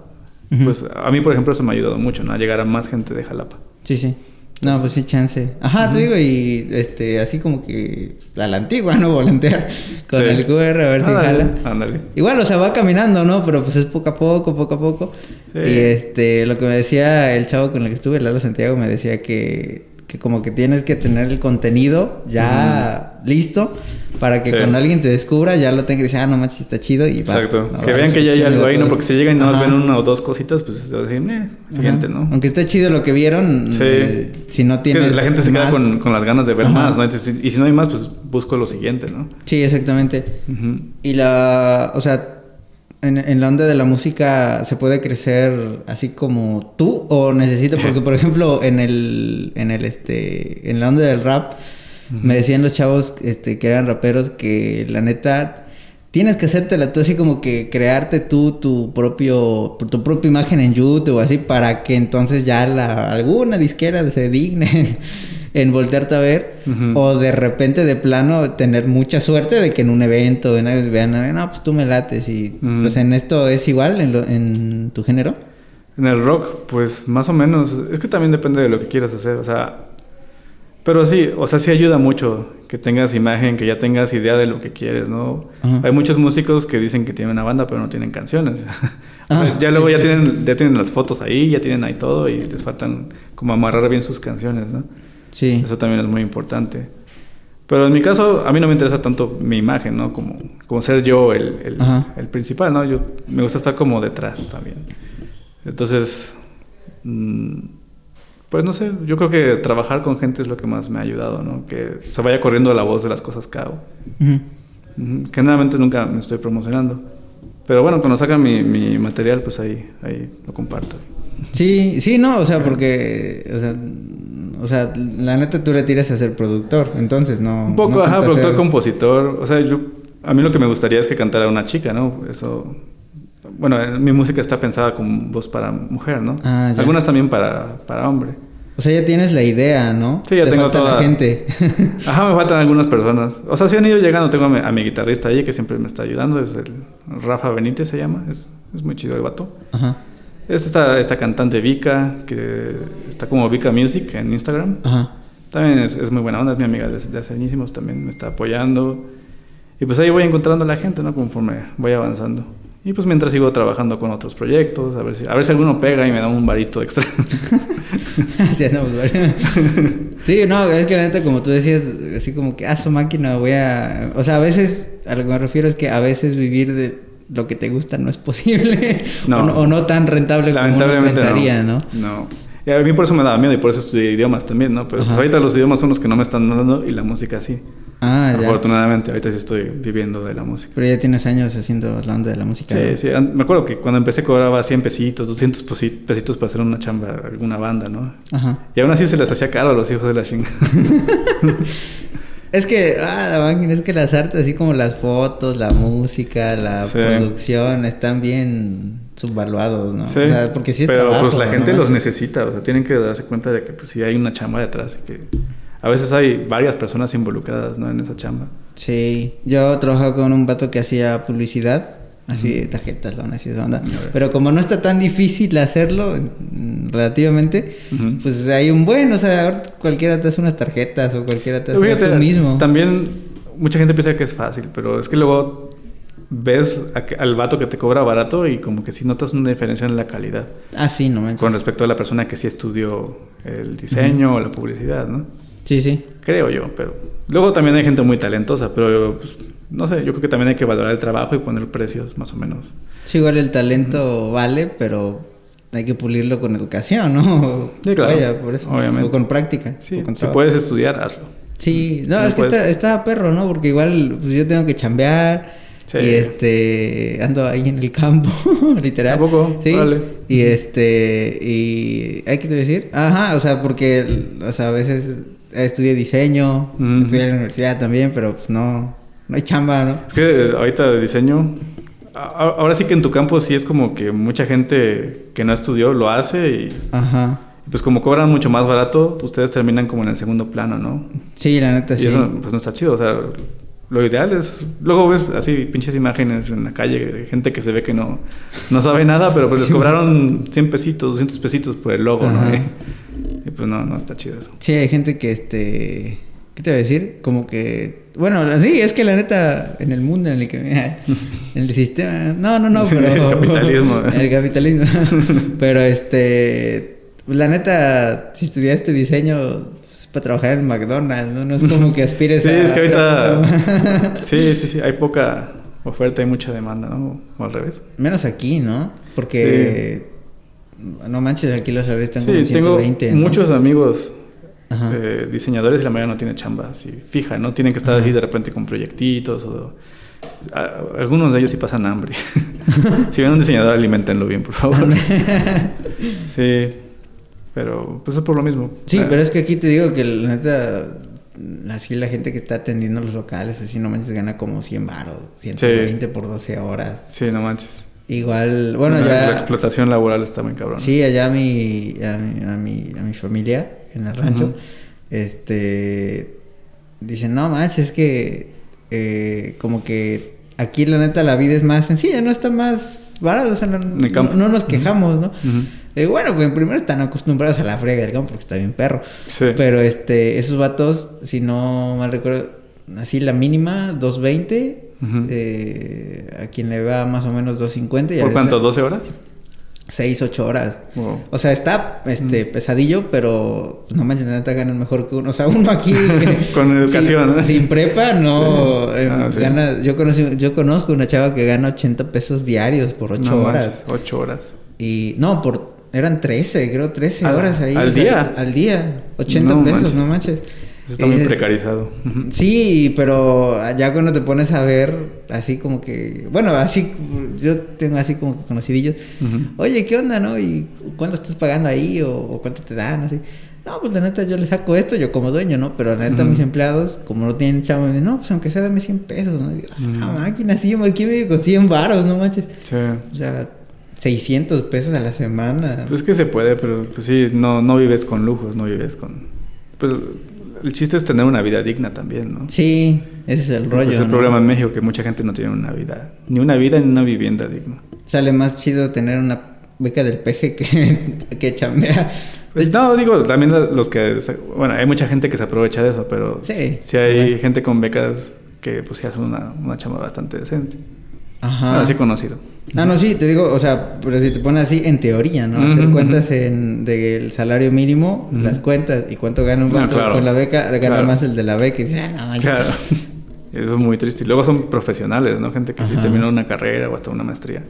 Speaker 1: Pues a mí, por ejemplo, eso me ha ayudado mucho, ¿no? A llegar a más gente de Jalapa.
Speaker 2: sí sí no pues sí chance ajá te digo y este así como que a la antigua no volantear con
Speaker 1: Sí.
Speaker 2: el QR a ver si
Speaker 1: Ándale,
Speaker 2: jala
Speaker 1: Ándale.
Speaker 2: Igual, o sea, va caminando, ¿no? Pero pues es poco a poco, poco a poco.
Speaker 1: Sí.
Speaker 2: Y este, lo que me decía el chavo con el que estuve, Lalo Santiago, me decía que, que como que tienes que tener el contenido ya listo para que
Speaker 1: Sí.
Speaker 2: cuando alguien te descubra ya lo tenga y dice, ah, no manches, está chido y va.
Speaker 1: Exacto. que
Speaker 2: va,
Speaker 1: vean que ya hay algo ahí, ¿no? Porque si llegan y nada ven una o dos cositas, pues se decir, eh, siguiente,
Speaker 2: Ajá.
Speaker 1: ¿no?
Speaker 2: Aunque esté chido lo que vieron,
Speaker 1: Sí.
Speaker 2: eh, si no
Speaker 1: Que
Speaker 2: tienes
Speaker 1: la gente se queda con, con las ganas de ver
Speaker 2: Ajá.
Speaker 1: más, ¿no? Entonces, y si no hay más, pues busco lo siguiente, ¿no?
Speaker 2: Sí, exactamente. Y la, o sea, en, en la onda de la música se puede crecer así como tú o necesito, porque por ejemplo en el, en el este, en la onda del rap, me decían los chavos este, que eran raperos que la neta tienes que hacértela tú así como que crearte tú tu propio, tu propia imagen en YouTube o así para que entonces ya la, alguna disquera se digne en voltearte a ver o de repente de plano tener mucha suerte de que en un evento en algo vean, no, pues tú me lates y
Speaker 1: Ujú.
Speaker 2: pues en esto es igual en, lo- en tu género.
Speaker 1: En el rock, pues más o menos. Es que también depende de lo que quieras hacer. O sea, pero sí, o sea, sí ayuda mucho que tengas imagen, que ya tengas idea de lo que quieres, ¿no?
Speaker 2: Ajá.
Speaker 1: Hay muchos músicos que dicen que tienen una banda, pero no tienen canciones.
Speaker 2: Ah,
Speaker 1: ya
Speaker 2: sí,
Speaker 1: luego
Speaker 2: sí,
Speaker 1: ya
Speaker 2: sí.
Speaker 1: tienen, ya tienen las fotos ahí, ya tienen ahí todo y les faltan como amarrar bien sus canciones, ¿no?
Speaker 2: Sí.
Speaker 1: Eso también es muy importante. Pero en mi caso, a mí no me interesa tanto mi imagen, ¿no? Como, como ser yo el, el, el principal, ¿no? Yo me gusta estar como detrás también. Entonces, mm, pues no sé, yo creo que trabajar con gente es lo que más me ha ayudado, ¿no? Que se vaya corriendo la voz de las cosas que hago.
Speaker 2: Ujú.
Speaker 1: Ujú. Generalmente nunca me estoy promocionando. Pero bueno, cuando sacan mi, mi material, pues ahí, ahí lo comparto.
Speaker 2: Sí, sí, no, o sea, porque, o sea, o sea, la neta tú le tiras a ser productor, entonces no.
Speaker 1: Un poco,
Speaker 2: no
Speaker 1: ajá, productor,
Speaker 2: ser-
Speaker 1: compositor. O sea, yo, a mí lo que me gustaría es que cantara una chica, ¿no? Eso. Bueno, eh, mi música está pensada como voz para mujer, ¿no?
Speaker 2: Ah, ya.
Speaker 1: Algunas también para, para hombre.
Speaker 2: O sea, ya tienes la idea, ¿no?
Speaker 1: Sí, ya
Speaker 2: Te
Speaker 1: tengo
Speaker 2: falta
Speaker 1: toda-
Speaker 2: la gente.
Speaker 1: Ajá, me faltan algunas personas. O sea, sí han ido llegando. Tengo a mi, a mi guitarrista ahí que siempre me está ayudando. Es el Rafa Benítez se llama. Es, es muy chido el vato.
Speaker 2: Ajá,
Speaker 1: Es esta, esta cantante Vika, que está como Vika Music en Instagram.
Speaker 2: ajá.
Speaker 1: También es, es muy buena onda, es mi amiga de, hace añísimos, también me está apoyando. Y pues ahí voy encontrando a la gente, ¿no? Conforme voy avanzando. Y pues mientras sigo trabajando con otros proyectos, a ver si, a ver si alguno pega y me da un varito extra.
Speaker 2: Sí, andamos varios. Sí, no, es que la neta, como tú decías, así como que, ah, su máquina, voy a... O sea, a veces, a lo que me refiero es que a veces vivir de lo que te gusta no es posible.
Speaker 1: No.
Speaker 2: O, no, o no tan rentable como uno pensaría, ¿no?
Speaker 1: No. Y a mí por eso me daba miedo y por eso estudié idiomas también, ¿no? Pero pues ahorita los idiomas son los que no me están dando y la música sí.
Speaker 2: Ah, ya.
Speaker 1: Afortunadamente, ahorita sí estoy viviendo de la música.
Speaker 2: Pero ya tienes años haciendo la onda de la música.
Speaker 1: Sí,
Speaker 2: ¿no?
Speaker 1: sí. an- Me acuerdo que cuando empecé cobraba 100 pesitos, 200 posi- pesitos para hacer una chamba, alguna banda, ¿no?
Speaker 2: Ajá.
Speaker 1: Y aún así se les hacía caro a los hijos de la chinga.
Speaker 2: Es que, ah, la máquina, es que las artes, así como las fotos, la música, la
Speaker 1: Sí.
Speaker 2: producción, están bien subvaluados, ¿no?
Speaker 1: Sí,
Speaker 2: O sea, porque sí es
Speaker 1: pero
Speaker 2: trabajo,
Speaker 1: pues la
Speaker 2: ¿no
Speaker 1: gente los necesita, o sea, tienen que darse cuenta de que pues sí hay una chamba detrás y que a veces hay varias personas involucradas, ¿no? En esa chamba.
Speaker 2: Sí, yo trabajaba con un vato que hacía publicidad, así tarjetas, lonas y esa onda. Pero como no está tan difícil hacerlo, mm, relativamente, pues hay un buen, o sea, ahora cualquiera te hace unas tarjetas o cualquiera te hace tú mismo.
Speaker 1: También mucha gente piensa que es fácil, pero es que luego ves al vato que te cobra barato y como que sí notas una diferencia en la calidad.
Speaker 2: Ah, sí, no
Speaker 1: Con respecto a la persona que sí estudió el diseño o la publicidad, ¿no?
Speaker 2: Sí, sí.
Speaker 1: Creo yo, pero luego también hay gente muy talentosa, pero pues, no sé, yo creo que también hay que valorar el trabajo y poner precios más o menos.
Speaker 2: Sí, igual el talento vale, pero hay que pulirlo con educación, ¿no?
Speaker 1: Sí, claro.
Speaker 2: Vaya, por eso. Obviamente. O con práctica.
Speaker 1: Sí, si puedes estudiar, hazlo.
Speaker 2: Sí, no, es que está, está, perro, ¿no? Porque igual pues, yo tengo que chambear y este, ando ahí en el campo, literal.
Speaker 1: ¿A
Speaker 2: Sí. Y este, y hay que decir, ajá, o sea, porque, o sea, a veces estudié diseño, estudié en la universidad también, pero pues no, no hay chamba, ¿no?
Speaker 1: Es que ahorita de diseño, ahora sí que en tu campo sí es como que mucha gente que no estudió lo hace y...
Speaker 2: Ajá.
Speaker 1: Pues como cobran mucho más barato, ustedes terminan como en el segundo plano, ¿no?
Speaker 2: Sí, la neta sí.
Speaker 1: Y eso pues no está chido, o sea, lo ideal es. Luego ves así pinches imágenes en la calle de gente que se ve que no, no sabe nada, pero pues les cobraron 100 pesitos, 200 pesitos por el logo, ¿no? Y pues no, no está chido eso.
Speaker 2: Sí, hay gente que este. ¿Qué te voy a decir? Como que. Bueno, sí, es que la neta, en el mundo en el que. En el sistema. No, no, no, pero.
Speaker 1: En el capitalismo.
Speaker 2: En el capitalismo. pero este. La neta, si estudiaste diseño, para trabajar en McDonald's, ¿no? No es como que aspires
Speaker 1: sí,
Speaker 2: a...
Speaker 1: Sí, es que ahorita... sí, sí, sí, hay poca oferta y mucha demanda, ¿no? O al revés.
Speaker 2: Menos aquí, ¿no? Porque... No manches, aquí los salarios están como 120,
Speaker 1: tengo muchos amigos eh, diseñadores y la mayoría no tiene chamba así fija, ¿no? Tienen que estar así de repente con proyectitos o... algunos de ellos sí pasan hambre. si ven un diseñador, alimentenlo bien, por favor. sí. Pero pues es por lo mismo.
Speaker 2: Sí, pero es que aquí te digo que la neta, así la gente que está atendiendo los locales, así no manches, gana como 100 baros, 120 por 12 horas.
Speaker 1: Sí, no manches.
Speaker 2: Igual, bueno, ya...
Speaker 1: La explotación laboral está muy cabrón.
Speaker 2: Sí, allá a mi, a mi, a mi, familia, en el rancho, este... Dicen, no manches, es que eh, como que aquí la neta la vida es más sencilla, no está más barato, o sea, no, no, nos quejamos, ¿no? Eh, bueno, pues primero están acostumbrados a la frega del campo porque está bien perro. Sí. Pero este, esos vatos, si no mal recuerdo, así la mínima, 220. eh, a quien le va más o menos 250.
Speaker 1: ¿Por cuánto? ¿12 horas?
Speaker 2: 6, 8 horas. O sea, está este pesadillo, pero pues, no manches, neta ganan mejor que uno. O sea, uno aquí
Speaker 1: con educación,
Speaker 2: sin, sin prepa no eh, ah, gana, yo conocí, yo conozco una chava que gana 80 pesos diarios por 8 horas.
Speaker 1: 8 horas.
Speaker 2: Y no, por eran 13, creo 13 horas ahí.
Speaker 1: ¿Al día?
Speaker 2: Al día. 80 pesos, no manches.
Speaker 1: Está muy precarizado.
Speaker 2: Sí, pero ya cuando te pones a ver, así como que. Bueno, así. Yo tengo así como que conocidillos. Oye, ¿qué onda, no? ¿Y cuánto estás pagando ahí? ¿O, cuánto te dan? Así. No, pues la neta yo le saco esto, yo como dueño, ¿no? Pero la neta mis empleados, como no tienen chavo, me dicen, no, pues aunque sea dame 100 pesos, ¿no? Digo, ah, máquina, sí, aquí me con 100 varos, no manches.
Speaker 1: Sí.
Speaker 2: O sea, 600 pesos a la semana.
Speaker 1: Pues que se puede, pero pues sí, no, no vives con lujos, no vives con... Pues el chiste es tener una vida digna también, ¿no?
Speaker 2: Sí, ese es el pues, rollo.
Speaker 1: es el problema en México, que mucha gente no tiene una vida, ni una vida ni una vivienda digna.
Speaker 2: Sale más chido tener una beca del peje que, que chambea.
Speaker 1: Pues no, digo, también los que... Bueno, hay mucha gente que se aprovecha de eso, pero...
Speaker 2: Sí.
Speaker 1: Sí hay gente con becas que pues sí hacen una, una chamba bastante decente.
Speaker 2: Ajá.
Speaker 1: Así conocido.
Speaker 2: Ah, no, sí, te digo, o sea, pero si te pones así, en teoría, ¿no? Hacer cuentas en, del salario mínimo, las cuentas y cuánto gana un vato con la beca, gana más el de la beca y dice, ah, no,
Speaker 1: Claro. Eso es muy triste. Y luego son profesionales, ¿no? Gente que sí terminó una carrera o hasta una maestría.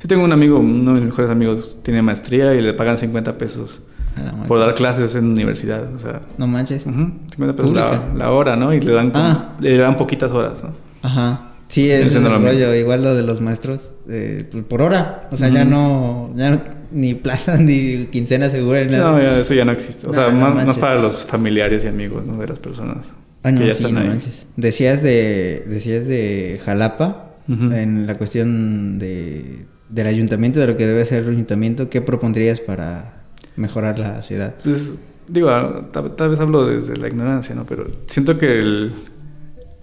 Speaker 1: Sí tengo un amigo, uno de mis mejores amigos, tiene maestría y le pagan 50 pesos por dar clases en universidad, o sea...
Speaker 2: No manches.
Speaker 1: 50 pesos la, hora, ¿no? Y le dan, ah. le dan poquitas horas, ¿no?
Speaker 2: Ajá. Sí, es el rollo. Igual lo de los maestros, eh, pues, por hora. O sea, ya, no, ya ni plaza ni quincena segura.
Speaker 1: nada. No, eso ya no existe. O sea, más, para los familiares y amigos ¿no? de las personas.
Speaker 2: Ah, no, sí, no manches. Decías de, decías de Jalapa, en la cuestión de, del ayuntamiento, de lo que debe hacer el ayuntamiento. ¿Qué propondrías para mejorar la ciudad?
Speaker 1: Pues digo, ah, tal, tal vez hablo desde la ignorancia, ¿no? Pero siento que el,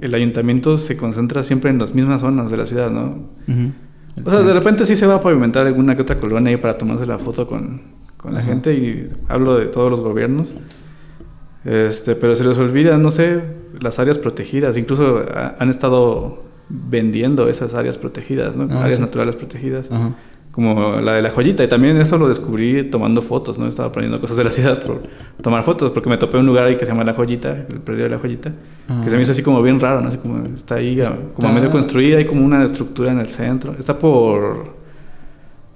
Speaker 1: el ayuntamiento se concentra siempre en las mismas zonas de la ciudad, ¿no? O sea, de repente sí se va a pavimentar alguna que otra colonia ahí para tomarse la foto con, con la gente y hablo de todos los gobiernos. Este, pero se les olvida, no sé, las áreas protegidas. Incluso ha- han estado vendiendo esas áreas protegidas, ¿no?
Speaker 2: Ah,
Speaker 1: áreas
Speaker 2: sí.
Speaker 1: naturales protegidas.
Speaker 2: Ajá.
Speaker 1: Como la de la joyita. Y también eso lo descubrí tomando fotos, ¿no? Estaba aprendiendo cosas de la ciudad por tomar fotos. Porque me topé un lugar ahí que se llama La Joyita, el predio de La Joyita.
Speaker 2: Ah.
Speaker 1: Que se me hizo así como bien raro, ¿no? Así como está ahí, a- como
Speaker 2: Está-
Speaker 1: medio construida. Hay como una estructura en el centro. Está por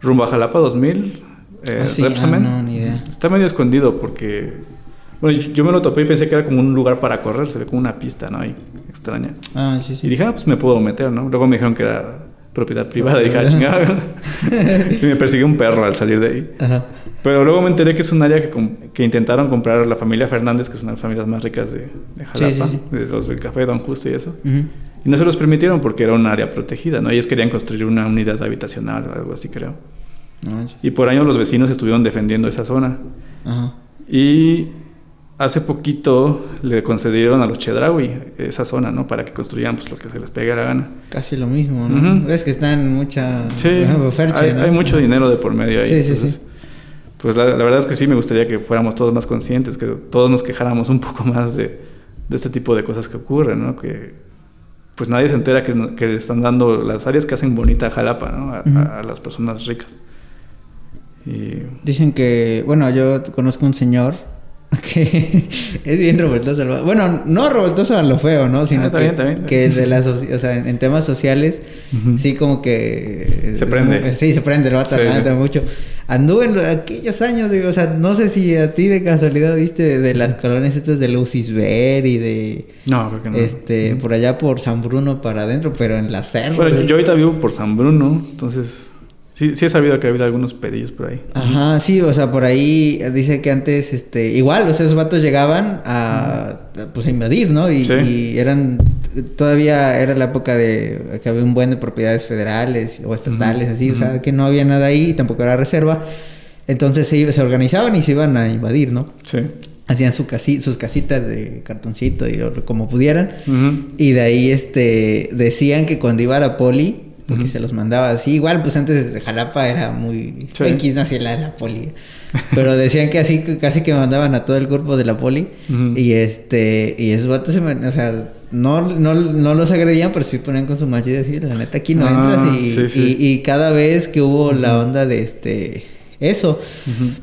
Speaker 1: rumbo a Jalapa 2000. Eh,
Speaker 2: Ah, sí, ah, no, ni idea.
Speaker 1: Está medio escondido porque... Bueno, yo- me lo topé y pensé que era como un lugar para correr. Se ve como una pista, ¿no? Ahí, extraña.
Speaker 2: Ah, sí,
Speaker 1: Y
Speaker 2: sí.
Speaker 1: dije, ah, pues me puedo meter, ¿no? Luego me dijeron que era propiedad privada. Y dije, ah, chingada. y me persiguió un perro al salir de ahí.
Speaker 2: Ajá.
Speaker 1: Pero luego me enteré que es un área que, que intentaron comprar la familia Fernández, que es una de las familias más ricas de, de
Speaker 2: Sí, sí,
Speaker 1: Jalapa,
Speaker 2: sí.
Speaker 1: de los del café Don Justo y eso.
Speaker 2: Ujú.
Speaker 1: Y no se los permitieron porque era un área protegida, ¿no? Ellos querían construir una unidad habitacional o algo así, creo.
Speaker 2: No, sí.
Speaker 1: Y por años los vecinos estuvieron defendiendo esa zona.
Speaker 2: Ajá.
Speaker 1: Y hace poquito le concedieron a los Chedraui esa zona, ¿no? Para que construyan pues, lo que se les pegue la gana.
Speaker 2: Casi lo mismo, ¿no? Ves que están en mucha...
Speaker 1: Sí,
Speaker 2: Ferche,
Speaker 1: hay,
Speaker 2: ¿no?
Speaker 1: hay mucho dinero de por medio ahí.
Speaker 2: Sí, sí,
Speaker 1: entonces,
Speaker 2: sí.
Speaker 1: Pues la, la verdad es que sí me gustaría que fuéramos todos más conscientes, que todos nos quejáramos un poco más de, de este tipo de cosas que ocurren, ¿no? Que pues nadie se entera que, le están dando las áreas que hacen bonita a Jalapa, ¿no? A, las personas ricas. Y
Speaker 2: Dicen que, bueno, yo conozco un señor que es bien va- Bueno, no revoltoso a lo feo, ¿no? Sino
Speaker 1: Ah, está
Speaker 2: que,
Speaker 1: bien, está bien.
Speaker 2: que de la soci- o sea, en, en temas sociales,
Speaker 1: Ujú.
Speaker 2: sí como que...
Speaker 1: Se prende.
Speaker 2: muy- sí, se prende el vato,
Speaker 1: Sí.
Speaker 2: mucho. Anduve en lo- aquellos años, digo, o sea, no sé si a ti de casualidad viste de, de las colonias estas de Lucisver y de...
Speaker 1: no, creo que no.
Speaker 2: Este, por allá por San Bruno para adentro, pero en la cerro.
Speaker 1: Bueno, yo ahorita vivo por San Bruno, entonces sí, sí he sabido que ha habido algunos pedillos por ahí.
Speaker 2: Ajá, sí, o sea, por ahí dice que antes, este, igual, o sea, esos vatos llegaban a, pues, a invadir, ¿no? Y,
Speaker 1: Sí.
Speaker 2: y eran, todavía era la época de que había un buen de propiedades federales o estatales, así, o sea, que no había nada ahí, y tampoco era reserva. Entonces se, se organizaban y se iban a invadir, ¿no?
Speaker 1: Sí.
Speaker 2: Hacían su casi, sus casitas de cartoncito y como pudieran. Y de ahí este decían que cuando iba a la poli, porque se los mandaba así, igual pues antes de Jalapa era muy
Speaker 1: Sí.
Speaker 2: X no hacía la, la poli. Pero decían que así que casi que mandaban a todo el cuerpo de la poli y este y esos vatos se o sea, no, no, no los agredían, pero sí ponían con su macho y decían, la neta aquí no
Speaker 1: Ah,
Speaker 2: entras y,
Speaker 1: sí, sí.
Speaker 2: y, y cada vez que hubo la onda de este eso,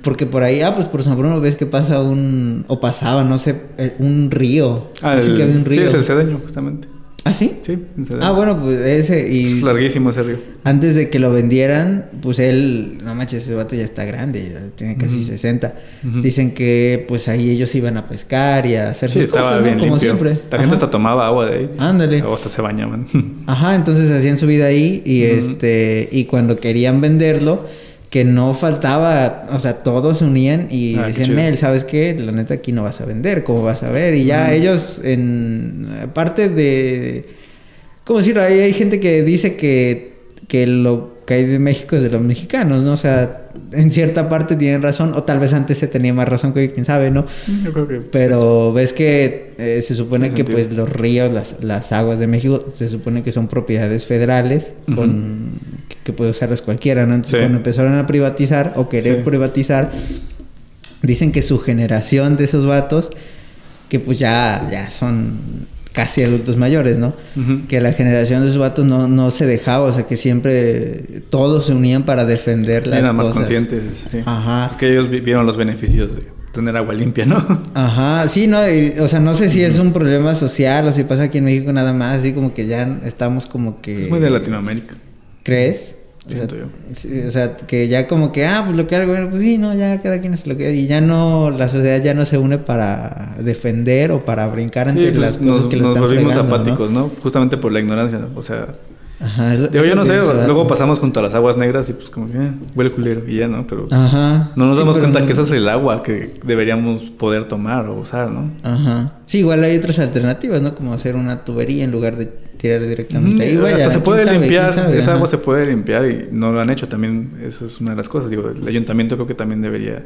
Speaker 2: porque por ahí, ah, pues por San Bruno ves que pasa un, o pasaba, no sé, eh, un río.
Speaker 1: Ah, el-
Speaker 2: que había un río.
Speaker 1: Sí, es el Cedeño, justamente.
Speaker 2: ¿Ah, sí?
Speaker 1: Sí.
Speaker 2: Ah, bueno, pues ese y
Speaker 1: Es larguísimo ese río.
Speaker 2: antes de que lo vendieran, pues él, no manches, ese vato ya está grande, ya tiene casi
Speaker 1: Ujú.
Speaker 2: 60.
Speaker 1: Ujú.
Speaker 2: Dicen que pues ahí ellos iban a pescar y a hacer
Speaker 1: Sí,
Speaker 2: sus
Speaker 1: estaba
Speaker 2: cosas, ¿no?
Speaker 1: bien
Speaker 2: Como
Speaker 1: limpio.
Speaker 2: siempre.
Speaker 1: La gente hasta tomaba agua de ahí.
Speaker 2: Ándale.
Speaker 1: O hasta se bañaban.
Speaker 2: Ajá, entonces hacían su vida ahí y este y cuando querían venderlo que no faltaba, o sea, todos se unían y
Speaker 1: Ah,
Speaker 2: decían. Nel, ¿sabes qué? La neta aquí no vas a vender, ¿cómo vas a ver? Y ya ellos, en parte de, ¿cómo decirlo? Hay, hay gente que dice que, que lo que hay de México es de los mexicanos, ¿no? O sea, en cierta parte tienen razón, o tal vez antes se tenía más razón que quién sabe, ¿no?
Speaker 1: Yo creo que.
Speaker 2: Pero ves que eh, se supone que
Speaker 1: sentido.
Speaker 2: pues los ríos, las, las aguas de México, se supone que son propiedades federales con que, puede usarlas cualquiera, ¿no? Entonces
Speaker 1: Sí.
Speaker 2: cuando empezaron a privatizar o querer
Speaker 1: Sí.
Speaker 2: privatizar, dicen que su generación de esos vatos, que pues ya, ya son casi adultos mayores, ¿no? Que la generación de esos vatos no, no se dejaba, o sea que siempre todos se unían para defender las
Speaker 1: Eran más
Speaker 2: cosas.
Speaker 1: conscientes. Sí.
Speaker 2: Ajá.
Speaker 1: Es que ellos vi- vieron los beneficios de tener agua limpia, ¿no?
Speaker 2: Ajá, sí, no, y, o sea, no sé si es un problema social o si pasa aquí en México nada más, así como que ya estamos como que...
Speaker 1: Es muy de Latinoamérica.
Speaker 2: ¿Crees? O sea,
Speaker 1: yo.
Speaker 2: o sea, que ya como que, ah, pues lo que hago, bueno, pues sí, no, ya cada quien hace lo que... Y ya no, la sociedad ya no se une para defender o para brincar ante
Speaker 1: Sí, pues,
Speaker 2: las cosas
Speaker 1: nos,
Speaker 2: que lo
Speaker 1: nos
Speaker 2: están
Speaker 1: volvimos
Speaker 2: fregando,
Speaker 1: apáticos, ¿no? Justamente por la ignorancia, ¿no? O sea,
Speaker 2: Ajá, es es
Speaker 1: yo no sé, luego pasamos junto a las aguas negras y pues como que eh, huele culero y ya, ¿no? Pero
Speaker 2: Ajá.
Speaker 1: no nos
Speaker 2: Sí,
Speaker 1: damos cuenta
Speaker 2: no-
Speaker 1: que ese es el agua que deberíamos poder tomar o usar, ¿no?
Speaker 2: Ajá. Sí, igual hay otras alternativas, ¿no? Como hacer una tubería en lugar de tirar directamente ahí.
Speaker 1: Hasta se
Speaker 2: ¿quién
Speaker 1: puede limpiar,
Speaker 2: sabe?
Speaker 1: esa
Speaker 2: Ajá.
Speaker 1: agua se puede limpiar y no lo han hecho también, eso es una de las cosas. Digo, el ayuntamiento creo que también debería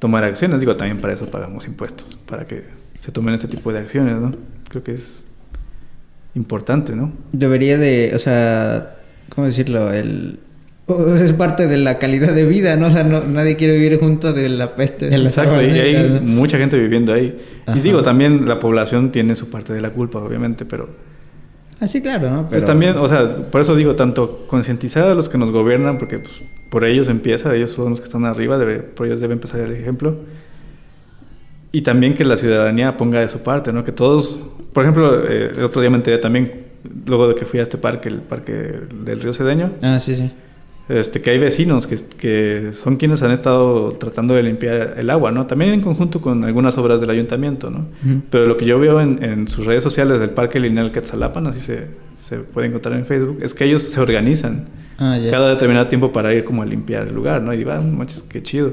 Speaker 1: tomar acciones. Digo, también para eso pagamos impuestos, para que se tomen este tipo de acciones, ¿no? Creo que es importante, ¿no?
Speaker 2: Debería de, o sea, ¿cómo decirlo? El, es parte de la calidad de vida, ¿no? O sea, no, nadie quiere vivir junto de la peste de las
Speaker 1: Exacto,
Speaker 2: aguas
Speaker 1: y hay mucha gente viviendo ahí.
Speaker 2: Ajá.
Speaker 1: Y digo, también la población tiene su parte de la culpa, obviamente, pero
Speaker 2: Ah, sí, claro, ¿no?
Speaker 1: pues también, o sea, por eso digo, tanto concientizar a los que nos gobiernan, porque pues, por ellos empieza, ellos son los que están arriba, debe- por ellos debe empezar el ejemplo. Y también que la ciudadanía ponga de su parte, ¿no? Que todos, por ejemplo, eh, el otro día me enteré también, luego de que fui a este parque, el parque del río Cedeño,
Speaker 2: Ah, sí, sí.
Speaker 1: Este, que hay vecinos que, que son quienes han estado tratando de limpiar el agua, ¿no? También en conjunto con algunas obras del ayuntamiento, ¿no? Pero lo que yo veo en, en sus redes sociales del Parque Lineal Quetzalapan, así se, se puede encontrar en Facebook, es que ellos se organizan
Speaker 2: Ah,
Speaker 1: cada determinado tiempo para ir como a limpiar el lugar, ¿no? Y no manches, qué chido,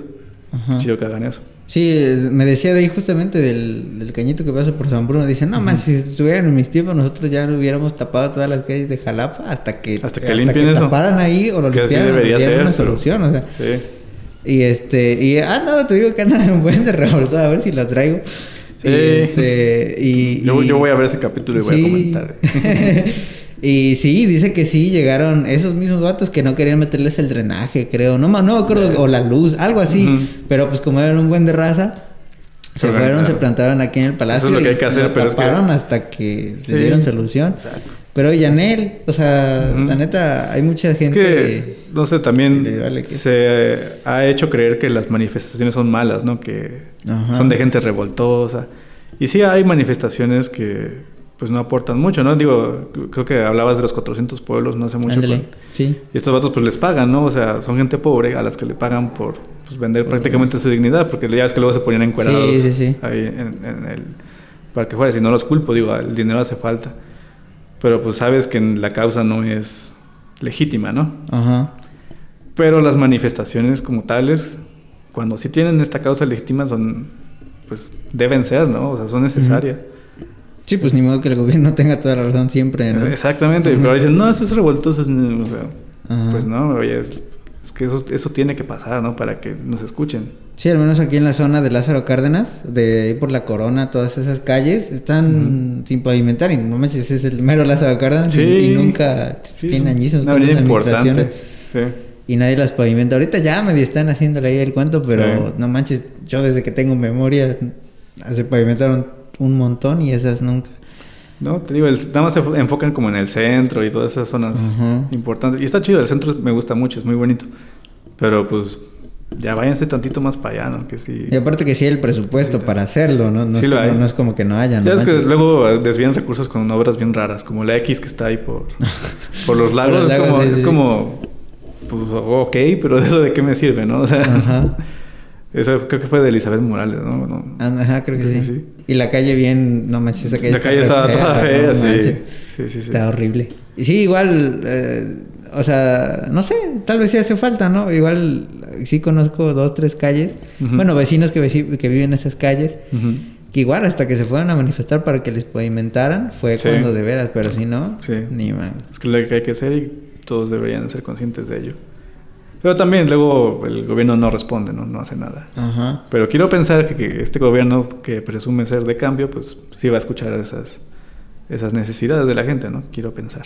Speaker 2: Ajá.
Speaker 1: chido que hagan eso.
Speaker 2: Sí, me decía de ahí justamente del, del cañito que pasa por San Bruno. Dice, no, man, si estuvieran en mis tiempos, nosotros ya hubiéramos tapado todas las calles de Jalapa hasta que,
Speaker 1: Hasta que limpien eso.
Speaker 2: taparan ahí o lo
Speaker 1: Que así
Speaker 2: limpiaran. o
Speaker 1: debería ser,
Speaker 2: una
Speaker 1: pero-
Speaker 2: solución, o sea.
Speaker 1: Sí.
Speaker 2: Y este, y ah, no, te digo que anda en buen de revoltado, a ver si la traigo.
Speaker 1: Sí.
Speaker 2: Y este, y,
Speaker 1: Yo,
Speaker 2: y-
Speaker 1: yo voy a ver ese capítulo y voy a comentar.
Speaker 2: y sí, dice que sí, llegaron esos mismos vatos que no querían meterles el drenaje, creo. No, no me acuerdo, o la luz, algo así. Pero pues como eran un buen de raza, se
Speaker 1: Se
Speaker 2: fueron, se plantaron aquí en el palacio.
Speaker 1: Eso es lo que hay que hacer,
Speaker 2: lo
Speaker 1: pero es que-
Speaker 2: taparon hasta que se
Speaker 1: Sí.
Speaker 2: dieron solución.
Speaker 1: Exacto.
Speaker 2: Pero Yanel, o sea, la neta, hay mucha
Speaker 1: Es
Speaker 2: gente.
Speaker 1: que, no sé, también
Speaker 2: que le vale que-
Speaker 1: se ha hecho creer que las manifestaciones son malas, ¿no? Que
Speaker 2: Ajá.
Speaker 1: son de gente revoltosa. Y sí hay manifestaciones que pues no aportan mucho, ¿no? Digo, creo que hablabas de los 400 pueblos no hace mucho.
Speaker 2: Ándale, sí.
Speaker 1: Y estos vatos pues les pagan, ¿no? O sea, son gente pobre a las que le pagan por pues, vender prácticamente su dignidad, porque ya es que luego se ponían encuerados
Speaker 2: Sí, sí, sí.
Speaker 1: ahí en, en el... Para que fuera, si no los culpo, digo, el dinero hace falta. Pero pues sabes que la causa no es legítima, ¿no?
Speaker 2: Ajá.
Speaker 1: Pero las manifestaciones como tales, cuando sí tienen esta causa legítima, son, pues deben ser, ¿no? O sea, son necesarias.
Speaker 2: Sí, pues ni modo que el gobierno tenga toda la razón siempre, ¿no?
Speaker 1: Exactamente, pero dicen, no, eso es revoltoso. o sea, pues no, oye, es, es que eso, eso tiene que pasar, ¿no? Para que nos escuchen.
Speaker 2: Sí, al menos aquí en la zona de Lázaro Cárdenas, de ahí por la Corona, todas esas calles están sin pavimentar. Y no manches, es el mero Lázaro Cárdenas y-
Speaker 1: Sí.
Speaker 2: y, nunca
Speaker 1: Sí,
Speaker 2: tiene
Speaker 1: es
Speaker 2: añísimos
Speaker 1: una
Speaker 2: cuántas
Speaker 1: avenida importante.
Speaker 2: administraciones
Speaker 1: Sí.
Speaker 2: y nadie las pavimenta. Ahorita ya medio están haciéndole ahí el cuento, pero no manches, yo desde que tengo memoria se pavimentaron un montón y esas nunca.
Speaker 1: No, te digo, el- nada más se fo- enfocan como en el centro y todas esas zonas
Speaker 2: Ajá.
Speaker 1: importantes. Y está chido, el centro me gusta mucho, es muy bonito. Pero pues ya váyanse tantito más para allá, ¿no? Que sí.
Speaker 2: Y aparte que sí el presupuesto
Speaker 1: Sí,
Speaker 2: para hacerlo, ¿no? No,
Speaker 1: Sí
Speaker 2: es, como, no es como que no haya,
Speaker 1: Ya es que luego desvían recursos con obras bien raras, como la X que está ahí por, por los lagos.
Speaker 2: los
Speaker 1: es
Speaker 2: lagos,
Speaker 1: como,
Speaker 2: sí,
Speaker 1: es como, pues ok, pero eso de qué me sirve, ¿no? O sea,
Speaker 2: Ajá.
Speaker 1: Eso creo que fue de Elizabeth Morales, ¿no? No.
Speaker 2: Ah, Ajá, creo que sí. Y la calle bien, no manches, esa calle
Speaker 1: La calle
Speaker 2: está
Speaker 1: estaba
Speaker 2: re
Speaker 1: toda fea,
Speaker 2: no
Speaker 1: sí.
Speaker 2: manches.
Speaker 1: Sí, sí, sí.
Speaker 2: Está horrible. Y sí, igual, eh, o sea, no sé, tal vez sí hace falta, ¿no? Igual sí conozco dos, tres calles, bueno, vecinos que, veci- que viven en esas calles, que igual hasta que se fueron a manifestar para que les pavimentaran, fue
Speaker 1: Sí.
Speaker 2: cuando de veras, pero si no,
Speaker 1: Sí.
Speaker 2: ni man.
Speaker 1: Es que lo que hay que hacer y todos deberían ser conscientes de ello. Pero también luego el gobierno no responde, ¿no? No hace nada.
Speaker 2: Ajá.
Speaker 1: Pero quiero pensar que, que este gobierno que presume ser de cambio, pues sí va a escuchar esas, esas necesidades de la gente, ¿no? Quiero pensar.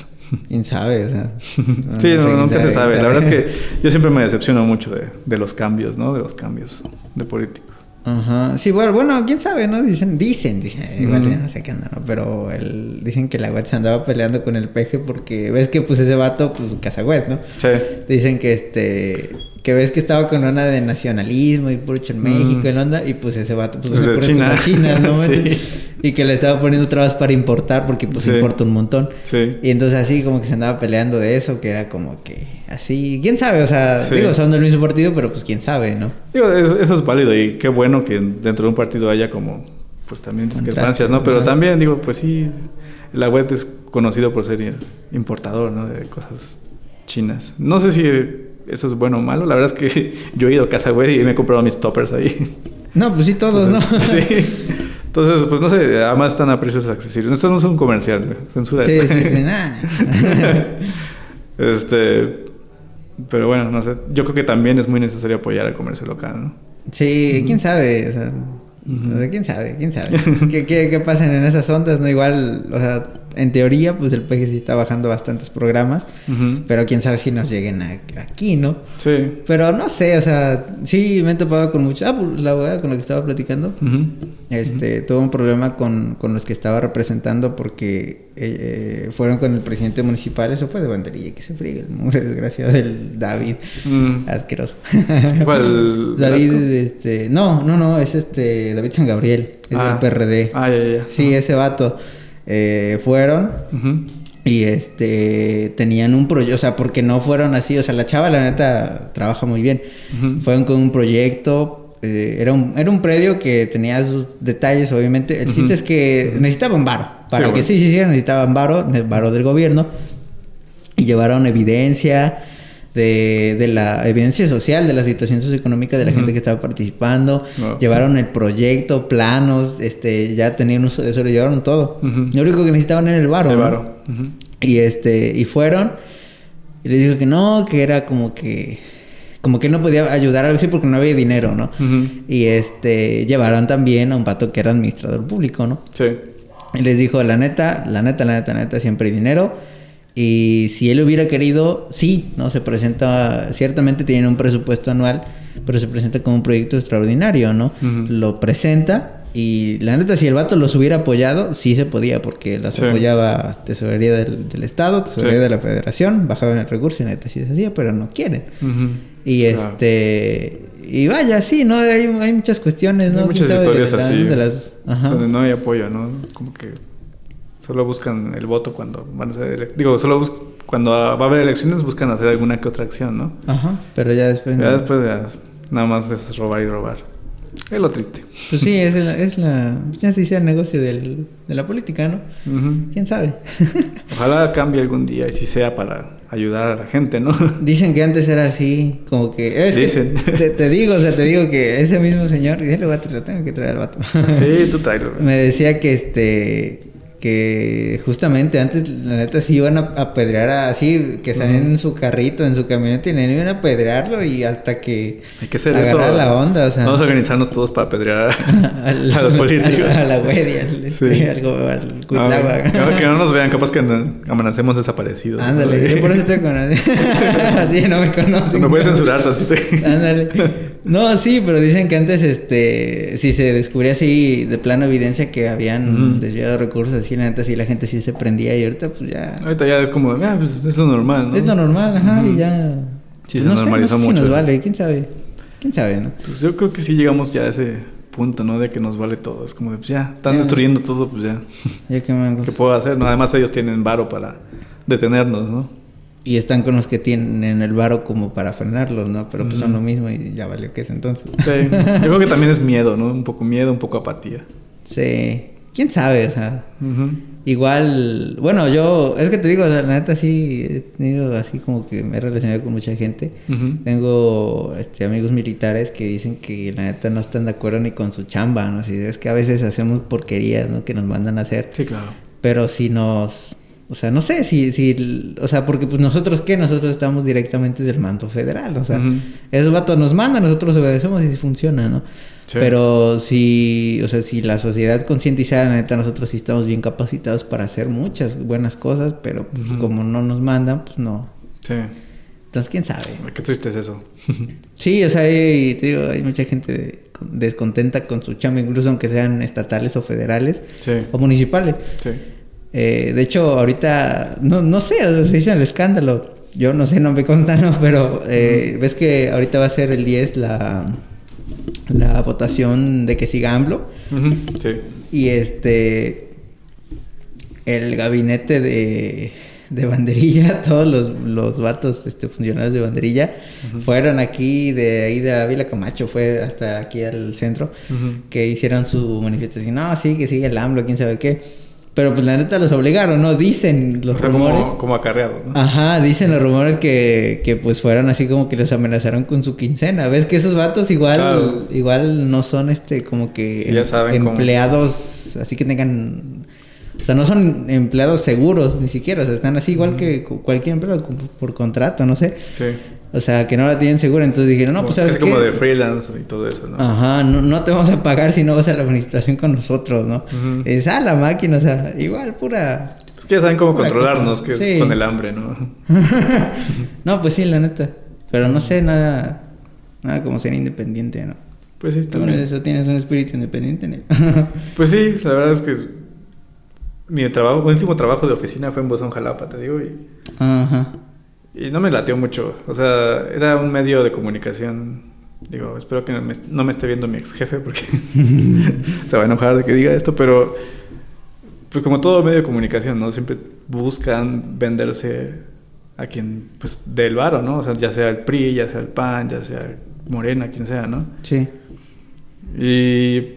Speaker 2: ¿Quién sabe? O sea,
Speaker 1: sí, no,
Speaker 2: sé,
Speaker 1: nunca se sabe. La verdad es que yo siempre me decepciono mucho de, de los cambios, ¿no? De los cambios de políticos.
Speaker 2: Ajá. Sí, bueno, bueno, quién sabe, ¿no? Dicen, dicen, dicen, igual
Speaker 1: Ujú.
Speaker 2: ya no sé qué anda, ¿no? Pero el, dicen que la web se andaba peleando con el peje porque ves que pues ese vato, pues Casagüet, ¿no?
Speaker 1: Sí.
Speaker 2: Dicen que este que ves que estaba con onda de nacionalismo y puro en México
Speaker 1: Mm.
Speaker 2: y la onda y pues ese vato pues
Speaker 1: Es
Speaker 2: hace
Speaker 1: de
Speaker 2: puras
Speaker 1: China.
Speaker 2: chinas, ¿no?
Speaker 1: Sí.
Speaker 2: Y que le estaba poniendo trabas para importar porque pues
Speaker 1: Sí.
Speaker 2: importa un montón.
Speaker 1: Sí.
Speaker 2: Y entonces así como que se andaba peleando de eso, que era como que así, quién sabe, o sea,
Speaker 1: Sí.
Speaker 2: digo, son del mismo partido, pero pues quién sabe, ¿no?
Speaker 1: Digo, eso, eso es válido y qué bueno que dentro de un partido haya como, pues también discrepancias, ¿no? Pero también, digo, pues sí, la web es conocido por ser importador, ¿no? De cosas chinas. No sé si eso es bueno o malo. La verdad es que yo he ido a casa web y me he comprado mis toppers ahí.
Speaker 2: No, pues sí todos, ¿no?
Speaker 1: sí. Entonces, pues no sé, además están a precios accesibles. Esto no es un comercial, güey. censura.
Speaker 2: Sí, sí, sí, nada.
Speaker 1: este, pero bueno, no sé. Yo creo que también es muy necesario apoyar al comercio local, ¿no?
Speaker 2: Sí, quién sabe, o sea, o sea, quién sabe, quién sabe. ¿Qué, qué, qué pasan en esas ondas? No, igual, o sea, en teoría, pues el PG sí está bajando bastantes programas, pero quién sabe si nos lleguen a- aquí, ¿no?
Speaker 1: Sí.
Speaker 2: Pero no sé, o sea, sí me he topado con muchos. Ah, pues la abogada con la que estaba platicando, este, tuvo un problema con, con los que estaba representando porque eh, fueron con el presidente municipal, eso fue de banderilla, que se friegue el mugre desgraciado del David,
Speaker 1: Mm.
Speaker 2: asqueroso.
Speaker 1: ¿Cuál?
Speaker 2: David, este, no, no, no, es este, David San Gabriel, es
Speaker 1: Ah.
Speaker 2: del PRD.
Speaker 1: Ah, ya, ya.
Speaker 2: Sí, ese vato. Eh, fueron y este tenían un proyecto, o sea, porque no fueron así, o sea, la chava la neta trabaja muy bien. Fueron con un proyecto, eh, era, un, era un predio que tenía sus detalles, obviamente. El chiste es que necesitaban varo, para
Speaker 1: Sí,
Speaker 2: que
Speaker 1: bueno.
Speaker 2: sí se hiciera necesitaban varo, varo del gobierno. Y llevaron evidencia de, de la evidencia social, de la situación socioeconómica de la gente que estaba participando.
Speaker 1: Wow.
Speaker 2: Llevaron el proyecto, planos, este, ya tenían uso de eso, lo llevaron todo.
Speaker 1: Ujú.
Speaker 2: Lo único que necesitaban era el varo.
Speaker 1: El
Speaker 2: ¿no?
Speaker 1: varo. Ujú.
Speaker 2: Y este, y fueron, y les dijo que no, que era como que, como que no podía ayudar algo así porque no había dinero, ¿no? Y este, llevaron también a un pato que era administrador público, ¿no?
Speaker 1: Sí.
Speaker 2: Y les dijo, la neta, la neta, la neta, la neta, siempre hay dinero. Y si él hubiera querido, sí, ¿no? Se presenta, ciertamente tiene un presupuesto anual, pero se presenta como un proyecto extraordinario, ¿no? Lo presenta y la neta, si el vato los hubiera apoyado, sí se podía, porque las
Speaker 1: Sí.
Speaker 2: apoyaba Tesorería del, del Estado, Tesorería
Speaker 1: Sí.
Speaker 2: de la Federación, bajaban el recurso y neta, sí se hacía, pero no quieren. Y
Speaker 1: Claro.
Speaker 2: este... Y vaya, sí, ¿no? Hay, hay muchas cuestiones, ¿no?
Speaker 1: Hay muchas
Speaker 2: ¿Quién sabe
Speaker 1: historias así.
Speaker 2: de las- Ajá.
Speaker 1: Donde no hay apoyo, ¿no? Como que solo buscan el voto cuando van a ele- Digo, solo bus- cuando va a haber elecciones buscan hacer alguna que otra acción, ¿no?
Speaker 2: Ajá, pero ya después...
Speaker 1: Ya
Speaker 2: no.
Speaker 1: después ya nada más es robar y robar. Es lo triste.
Speaker 2: Pues sí, es la, es la ya se dice el negocio del, de la política, ¿no?
Speaker 1: Ujú.
Speaker 2: ¿Quién sabe?
Speaker 1: Ojalá cambie algún día y si sea para ayudar a la gente, ¿no?
Speaker 2: Dicen que antes era así, como que... Es
Speaker 1: Dicen.
Speaker 2: que te, te digo, o sea, te digo que ese mismo señor... Y lo, lo tengo que traer al vato.
Speaker 1: Sí, tú tráelo.
Speaker 2: Me decía que este... Que justamente antes, la neta, sí iban a apedrear así, que salían en su carrito, en su camioneta, y le iban a apedrearlo y hasta que
Speaker 1: Hay que hacer eso.
Speaker 2: agarrar la onda, o sea...
Speaker 1: Vamos a organizarnos todos para apedrear a, a los políticos.
Speaker 2: A, la güey, al, este, al,
Speaker 1: No, no, que no nos vean, capaz que an- amanecemos desaparecidos.
Speaker 2: Ándale, yo por eso estoy con Así no me conocen.
Speaker 1: Me puedes censurar tantito.
Speaker 2: Ándale. No, sí, pero dicen que antes, este, si se descubría así de plano evidencia que habían desviado recursos así, la neta, sí la gente sí se prendía y ahorita pues ya...
Speaker 1: Ahorita ya es como, ah, pues es lo normal, ¿no?
Speaker 2: Es lo normal, ajá, y ya...
Speaker 1: Sí,
Speaker 2: pues, no sé, no si
Speaker 1: mucho
Speaker 2: nos
Speaker 1: eso.
Speaker 2: vale, quién sabe. Quién sabe, ¿no?
Speaker 1: Pues yo creo que sí llegamos ya a ese punto, ¿no? De que nos vale todo. Es como de, pues ya, están
Speaker 2: Ya.
Speaker 1: destruyendo todo, pues ya.
Speaker 2: Ya que mangos.
Speaker 1: ¿Qué puedo hacer? No, además ellos tienen varo para detenernos, ¿no?
Speaker 2: Y están con los que tienen el varo como para frenarlos, ¿no? Pero pues son lo mismo y ya valió que es entonces.
Speaker 1: Sí. Yo creo que también es miedo, ¿no? Un poco miedo, un poco apatía.
Speaker 2: Sí. ¿Quién sabe? O sea, igual... Bueno, yo... Es que te digo, o sea, la neta sí he tenido así como que me he relacionado con mucha gente. Tengo este, amigos militares que dicen que la neta no están de acuerdo ni con su chamba, ¿no? Si es que a veces hacemos porquerías, ¿no? Que nos mandan a hacer.
Speaker 1: Sí, claro.
Speaker 2: Pero si nos... O sea, no sé si... si o sea, porque pues nosotros qué? Nosotros estamos directamente del mando federal. O sea, esos vatos nos mandan, nosotros obedecemos y si funciona, ¿no?
Speaker 1: Sí.
Speaker 2: Pero si, o sea, si la sociedad concientizara, la neta, nosotros sí estamos bien capacitados para hacer muchas buenas cosas, pero pues, como no nos mandan, pues no.
Speaker 1: Sí.
Speaker 2: Entonces, quién sabe.
Speaker 1: Qué triste es eso.
Speaker 2: Sí, o sea, hay, te digo, hay mucha gente de- con- descontenta con su chamba, incluso aunque sean estatales o federales
Speaker 1: Sí.
Speaker 2: o municipales.
Speaker 1: Sí.
Speaker 2: Eh, de hecho, ahorita, no, no sé, se dice el escándalo. Yo no sé, no me consta, no, pero eh, ves que ahorita va a ser el 10 la, la votación de que siga AMLO.
Speaker 1: Sí.
Speaker 2: Y este. El gabinete de, de banderilla, todos los, los vatos este, funcionarios de banderilla, fueron aquí de ahí de Ávila Camacho, fue hasta aquí al centro, que hicieron su manifestación. No, sí, que sigue el AMLO, quién sabe qué. Pero pues la neta los obligaron, ¿no? Dicen los rumores.
Speaker 1: como, como acarreados, ¿no?
Speaker 2: Ajá, dicen los rumores que, que pues fueron así como que los amenazaron con su quincena. ¿Ves que esos vatos igual,
Speaker 1: Claro.
Speaker 2: igual no son este como que
Speaker 1: Sí, ya saben cómo.
Speaker 2: empleados así que tengan... O sea, no son empleados seguros ni siquiera. O sea, están así igual que cu- cualquier empleado por contrato, no sé.
Speaker 1: Sí.
Speaker 2: O sea, que no la tienen segura. Entonces dijeron, no, pues sabes
Speaker 1: casi como
Speaker 2: qué?
Speaker 1: de freelance y todo eso, ¿no?
Speaker 2: Ajá, no, no te vamos a pagar si no vas a la administración con nosotros, ¿no?
Speaker 1: Ujú.
Speaker 2: Es a la máquina, o sea, igual, pura...
Speaker 1: Pues que ya saben cómo controlarnos, que es
Speaker 2: Sí.
Speaker 1: con el hambre, ¿no?
Speaker 2: no, pues sí, la neta. Pero no sé, nada... Nada como ser independiente, ¿no?
Speaker 1: Pues sí, también.
Speaker 2: eso tienes un espíritu independiente, ¿no?
Speaker 1: Pues sí, la verdad es que mi trabajo, mi último trabajo de oficina fue en Bosón, Jalapa, te digo, y,
Speaker 2: Ajá.
Speaker 1: Y no me latió mucho. O sea, era un medio de comunicación. Digo, espero que no me, no me esté viendo mi ex jefe porque se va a enojar de que diga esto, pero pues como todo medio de comunicación, ¿no? Siempre buscan venderse a quien, pues, del varo, ¿no? O sea, ya sea el PRI, ya sea el PAN, ya sea Morena, quien sea, ¿no?
Speaker 2: Sí.
Speaker 1: Y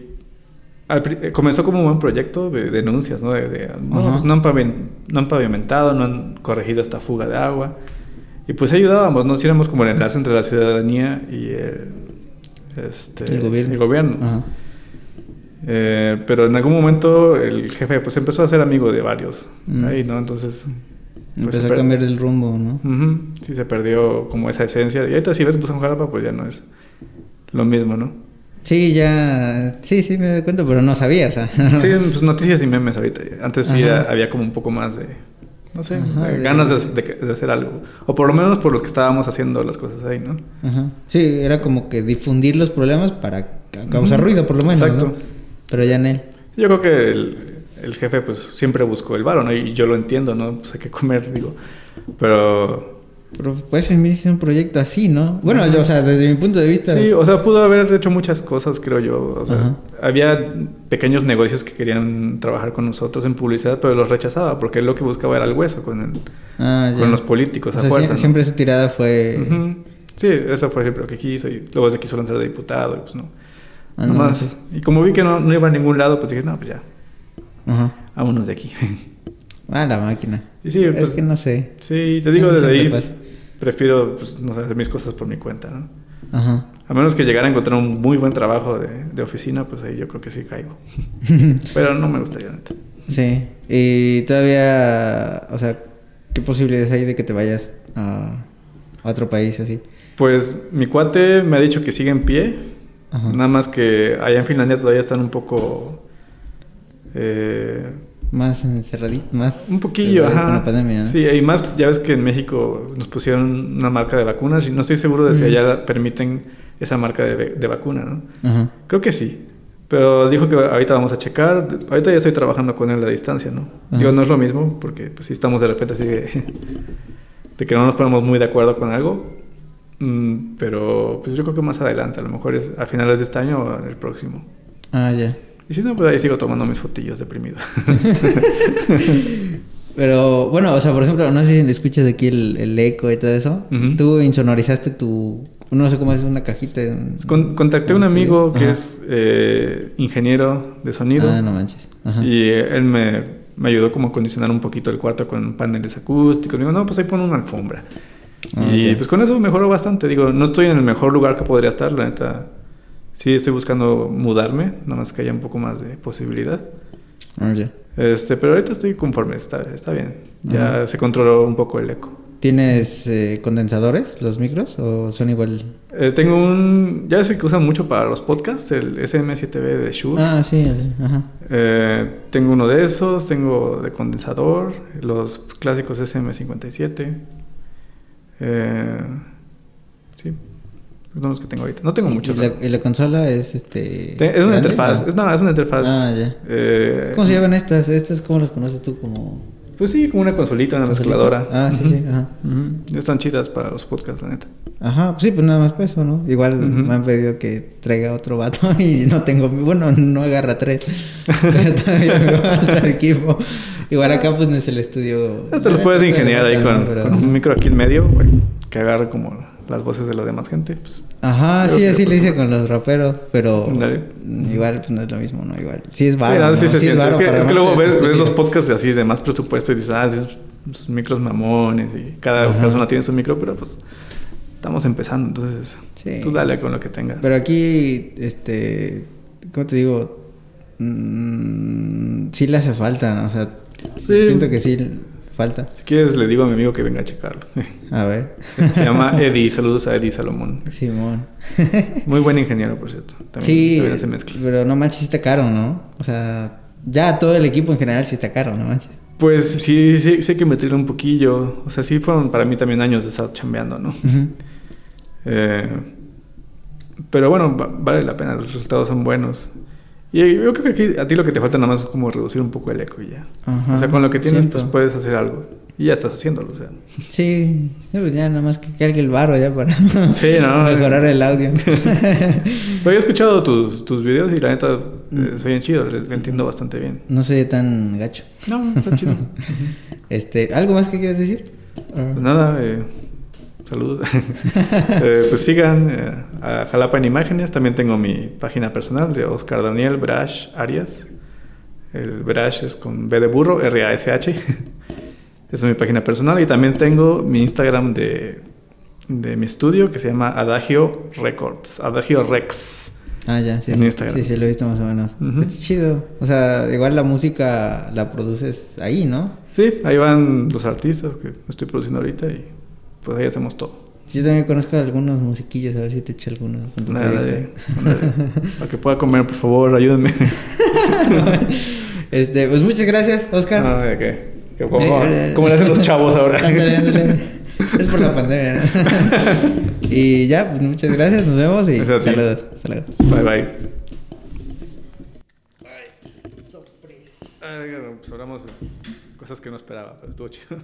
Speaker 1: al eh, comenzó como un buen proyecto de denuncias, ¿no? De, de, no, pues no, han pavi- no han pavimentado, no han corregido esta fuga de agua. Y pues ayudábamos, ¿no? Si éramos como el enlace entre la ciudadanía y el, este,
Speaker 2: El gobierno.
Speaker 1: el gobierno.
Speaker 2: Ajá.
Speaker 1: Eh, pero en algún momento el jefe pues empezó a ser amigo de varios
Speaker 2: Mm.
Speaker 1: ahí, ¿no? Entonces... pues,
Speaker 2: Empezó a cambiar el rumbo, ¿no?
Speaker 1: Sí, se perdió como esa esencia. Y ahorita si ves Busan Jalapa, pues ya no es lo mismo, ¿no?
Speaker 2: Sí, ya... Sí, sí, me doy cuenta, pero no sabía, o sea...
Speaker 1: Sí, pues noticias y memes ahorita. Antes sí era- había como un poco más de, no sé,
Speaker 2: Ajá,
Speaker 1: de- ganas de, de- de hacer algo. O por lo menos por los que estábamos haciendo las cosas ahí, ¿no?
Speaker 2: Ajá. Sí, era como que difundir los problemas para ca- causar ruido, por lo menos,
Speaker 1: Exacto.
Speaker 2: ¿no? Pero ya en él.
Speaker 1: Yo creo que el, el jefe pues siempre buscó el varo, ¿no? Y yo lo entiendo, ¿no? Pues hay que comer, digo. Pero
Speaker 2: Pero pues me hice un proyecto así, ¿no? Bueno,
Speaker 1: Ajá.
Speaker 2: yo, o sea, desde mi punto de vista...
Speaker 1: sí, o sea, pudo haber hecho muchas cosas, creo yo. O sea,
Speaker 2: Ajá.
Speaker 1: había pequeños negocios que querían trabajar con nosotros en publicidad, pero los rechazaba porque él lo que buscaba era el hueso con, el-
Speaker 2: Ah,
Speaker 1: con los políticos
Speaker 2: O
Speaker 1: a
Speaker 2: sea,
Speaker 1: fuerza,
Speaker 2: sie-
Speaker 1: ¿no?
Speaker 2: siempre su tirada fue...
Speaker 1: Sí, eso fue siempre lo que quiso y luego se quiso lanzar de diputado y pues no.
Speaker 2: Ah, no
Speaker 1: Nomás. y como vi que no, no iba a ningún lado, pues dije, no, pues ya,
Speaker 2: Ajá.
Speaker 1: vámonos de aquí.
Speaker 2: Ah, la máquina.
Speaker 1: y sí,
Speaker 2: es
Speaker 1: pues,
Speaker 2: que no sé.
Speaker 1: sí, te digo, desde ahí
Speaker 2: pasa.
Speaker 1: prefiero, pues, no sé, hacer mis cosas por mi cuenta, ¿no?
Speaker 2: Ajá.
Speaker 1: A menos que llegara a encontrar un muy buen trabajo de, de oficina, pues ahí yo creo que sí caigo. Pero no me gustaría, neta.
Speaker 2: sí. Y todavía... O sea, ¿qué posibilidades hay de que te vayas a, a otro país así?
Speaker 1: Pues mi cuate me ha dicho que sigue en pie,
Speaker 2: Ajá.
Speaker 1: nada más que allá en Finlandia todavía están un poco... eh,
Speaker 2: Más encerradito, más...
Speaker 1: Un poquillo,
Speaker 2: este,
Speaker 1: ajá.
Speaker 2: La pandemia, ¿no?
Speaker 1: Sí, y más, ya ves que en México nos pusieron una marca de vacunas y no estoy seguro de si
Speaker 2: Mm.
Speaker 1: allá permiten esa marca de, de vacuna, ¿no?
Speaker 2: Ajá.
Speaker 1: Creo que sí. Pero dijo que ahorita vamos a checar. Ahorita ya estoy trabajando con él a distancia, ¿no?
Speaker 2: Ajá.
Speaker 1: Digo, no es lo mismo porque pues sí estamos de repente así de, de que no nos ponemos muy de acuerdo con algo. Mm, pero pues yo creo que más adelante, a lo mejor es a finales de este año o el próximo.
Speaker 2: Ah, ya.
Speaker 1: Y si no, pues ahí sigo tomando mis fotillos deprimido.
Speaker 2: Pero bueno, o sea, por ejemplo, no sé si escuchas aquí el, el eco y todo eso.
Speaker 1: Ujú.
Speaker 2: Tú insonorizaste tu. No sé cómo es una cajita. un-
Speaker 1: Con- contacté a un amigo que
Speaker 2: Ajá.
Speaker 1: es eh, ingeniero de sonido
Speaker 2: Ah, no manches. Ajá.
Speaker 1: y él me, me ayudó como a acondicionar un poquito el cuarto con paneles acústicos. Me digo, no, pues ahí pon una alfombra.
Speaker 2: Ah,
Speaker 1: y pues con eso mejoró bastante. Digo, no estoy en el mejor lugar que podría estar, la neta. Sí, estoy buscando mudarme, nada más que haya un poco más de posibilidad.
Speaker 2: Ah.
Speaker 1: Este, pero ahorita estoy conforme, está, está bien. Ya
Speaker 2: Ajá.
Speaker 1: se controló un poco el eco.
Speaker 2: ¿Tienes eh, condensadores los micros o son igual?
Speaker 1: Eh, tengo un, ya sé que usan mucho para los podcasts, el SM7B de Shure.
Speaker 2: Ah, sí, el- ajá.
Speaker 1: Eh, tengo uno de esos, tengo de condensador, los clásicos SM57. Eh, son los que tengo ahorita. No tengo
Speaker 2: ¿Y-
Speaker 1: muchos.
Speaker 2: ¿Y la, y la consola es este.
Speaker 1: Te- es una interfaz.
Speaker 2: Ah.
Speaker 1: Es, no, es una interfaz.
Speaker 2: Ah, ya.
Speaker 1: eh,
Speaker 2: ¿Cómo se llaman estas? ¿Estas cómo las conoces tú? Como.
Speaker 1: Pues sí, como una consolita, una
Speaker 2: ¿Consolita?
Speaker 1: mezcladora.
Speaker 2: Ah, sí, sí, ajá.
Speaker 1: Están chidas para los podcasts, la neta.
Speaker 2: Ajá, pues sí, pues nada más pues eso, ¿no? Igual me han pedido que traiga otro vato y no tengo, bueno, no agarra tres. Pero me falta el equipo. Igual acá pues no es el estudio.
Speaker 1: Te los puedes ingeniar ahí con,
Speaker 2: Pero-
Speaker 1: con un micro aquí en medio, que agarre como las voces de la demás gente. Pues,
Speaker 2: Ajá, sí, así le hice con los raperos, pero
Speaker 1: Ándale.
Speaker 2: igual pues no es lo mismo, ¿no? Igual. Sí es
Speaker 1: Sí,
Speaker 2: varo,
Speaker 1: no,
Speaker 2: ¿no?
Speaker 1: sí
Speaker 2: Sí es
Speaker 1: siente.
Speaker 2: varo
Speaker 1: es que, es luego ves, ves los podcasts así de más presupuesto y dices, ah, esos esos micros mamones y cada
Speaker 2: Ajá.
Speaker 1: persona tiene su micro, pero pues estamos empezando, entonces
Speaker 2: Sí.
Speaker 1: tú dale con lo que tengas.
Speaker 2: Pero aquí, este, ¿cómo te digo? Mm, sí le hace falta, ¿no? O sea,
Speaker 1: Sí.
Speaker 2: siento que sí falta.
Speaker 1: Si quieres, le digo a mi amigo que venga a checarlo.
Speaker 2: A ver.
Speaker 1: Se llama Eddie. Saludos a Eddie Salomón.
Speaker 2: Simón.
Speaker 1: Muy buen ingeniero, por cierto. También,
Speaker 2: sí,
Speaker 1: también hace mezclas.
Speaker 2: pero no manches, está caro, ¿no? O sea, ya todo el equipo en general sí está caro, no manches.
Speaker 1: Pues sí, sí, sí hay que meterle un poquillo. O sea, sí fueron para mí también años de estar chambeando, ¿no? Eh, pero bueno, va- vale la pena, los resultados son buenos. Y yo creo que aquí a ti lo que te falta nada más es como reducir un poco el eco y ya.
Speaker 2: Ajá,
Speaker 1: o sea, con lo que tienes pues puedes hacer algo. Y ya estás haciéndolo, o sea.
Speaker 2: Sí, pues ya nada más que cargue el barro ya para
Speaker 1: Sí, no.
Speaker 2: mejorar el audio.
Speaker 1: Pero yo he escuchado tus, tus videos y la neta
Speaker 2: Mm.
Speaker 1: eh, soy bien chido, le entiendo bastante bien.
Speaker 2: no soy tan gacho.
Speaker 1: No, está chido.
Speaker 2: Este, ¿algo más que quieras decir?
Speaker 1: Pues nada, eh, saludos. Eh, pues sigan eh, a Jalapa en Imágenes. También tengo mi página personal de Oscar Daniel Brash Arias. El Brash es con B de burro, R-A-S-H. Esa es mi página personal. Y también tengo mi Instagram de, de mi estudio que se llama Adagio Records. Adagio Rex.
Speaker 2: Ah, ya, sí,
Speaker 1: En
Speaker 2: sí.
Speaker 1: Instagram.
Speaker 2: Sí, sí, lo he visto más o menos. Está chido. O sea, igual la música la produces ahí, ¿no?
Speaker 1: Sí, ahí van los artistas que estoy produciendo ahorita y pues ahí hacemos todo.
Speaker 2: Yo también conozco a algunos musiquillos, a ver si te echo algunos
Speaker 1: Nada. Para que pueda comer, por favor, ayúdenme.
Speaker 2: este, pues muchas gracias, Oscar.
Speaker 1: No, ¿de qué? ¿Qué- ¿Cómo, cómo le hacen los chavos ahora?
Speaker 2: Ándale, ándale. Es por la pandemia, ¿no? y ya, pues muchas gracias, nos vemos y saludos. Hasta luego.
Speaker 1: Bye, bye. Ay, pues hablamos de cosas que no esperaba, pero estuvo chido.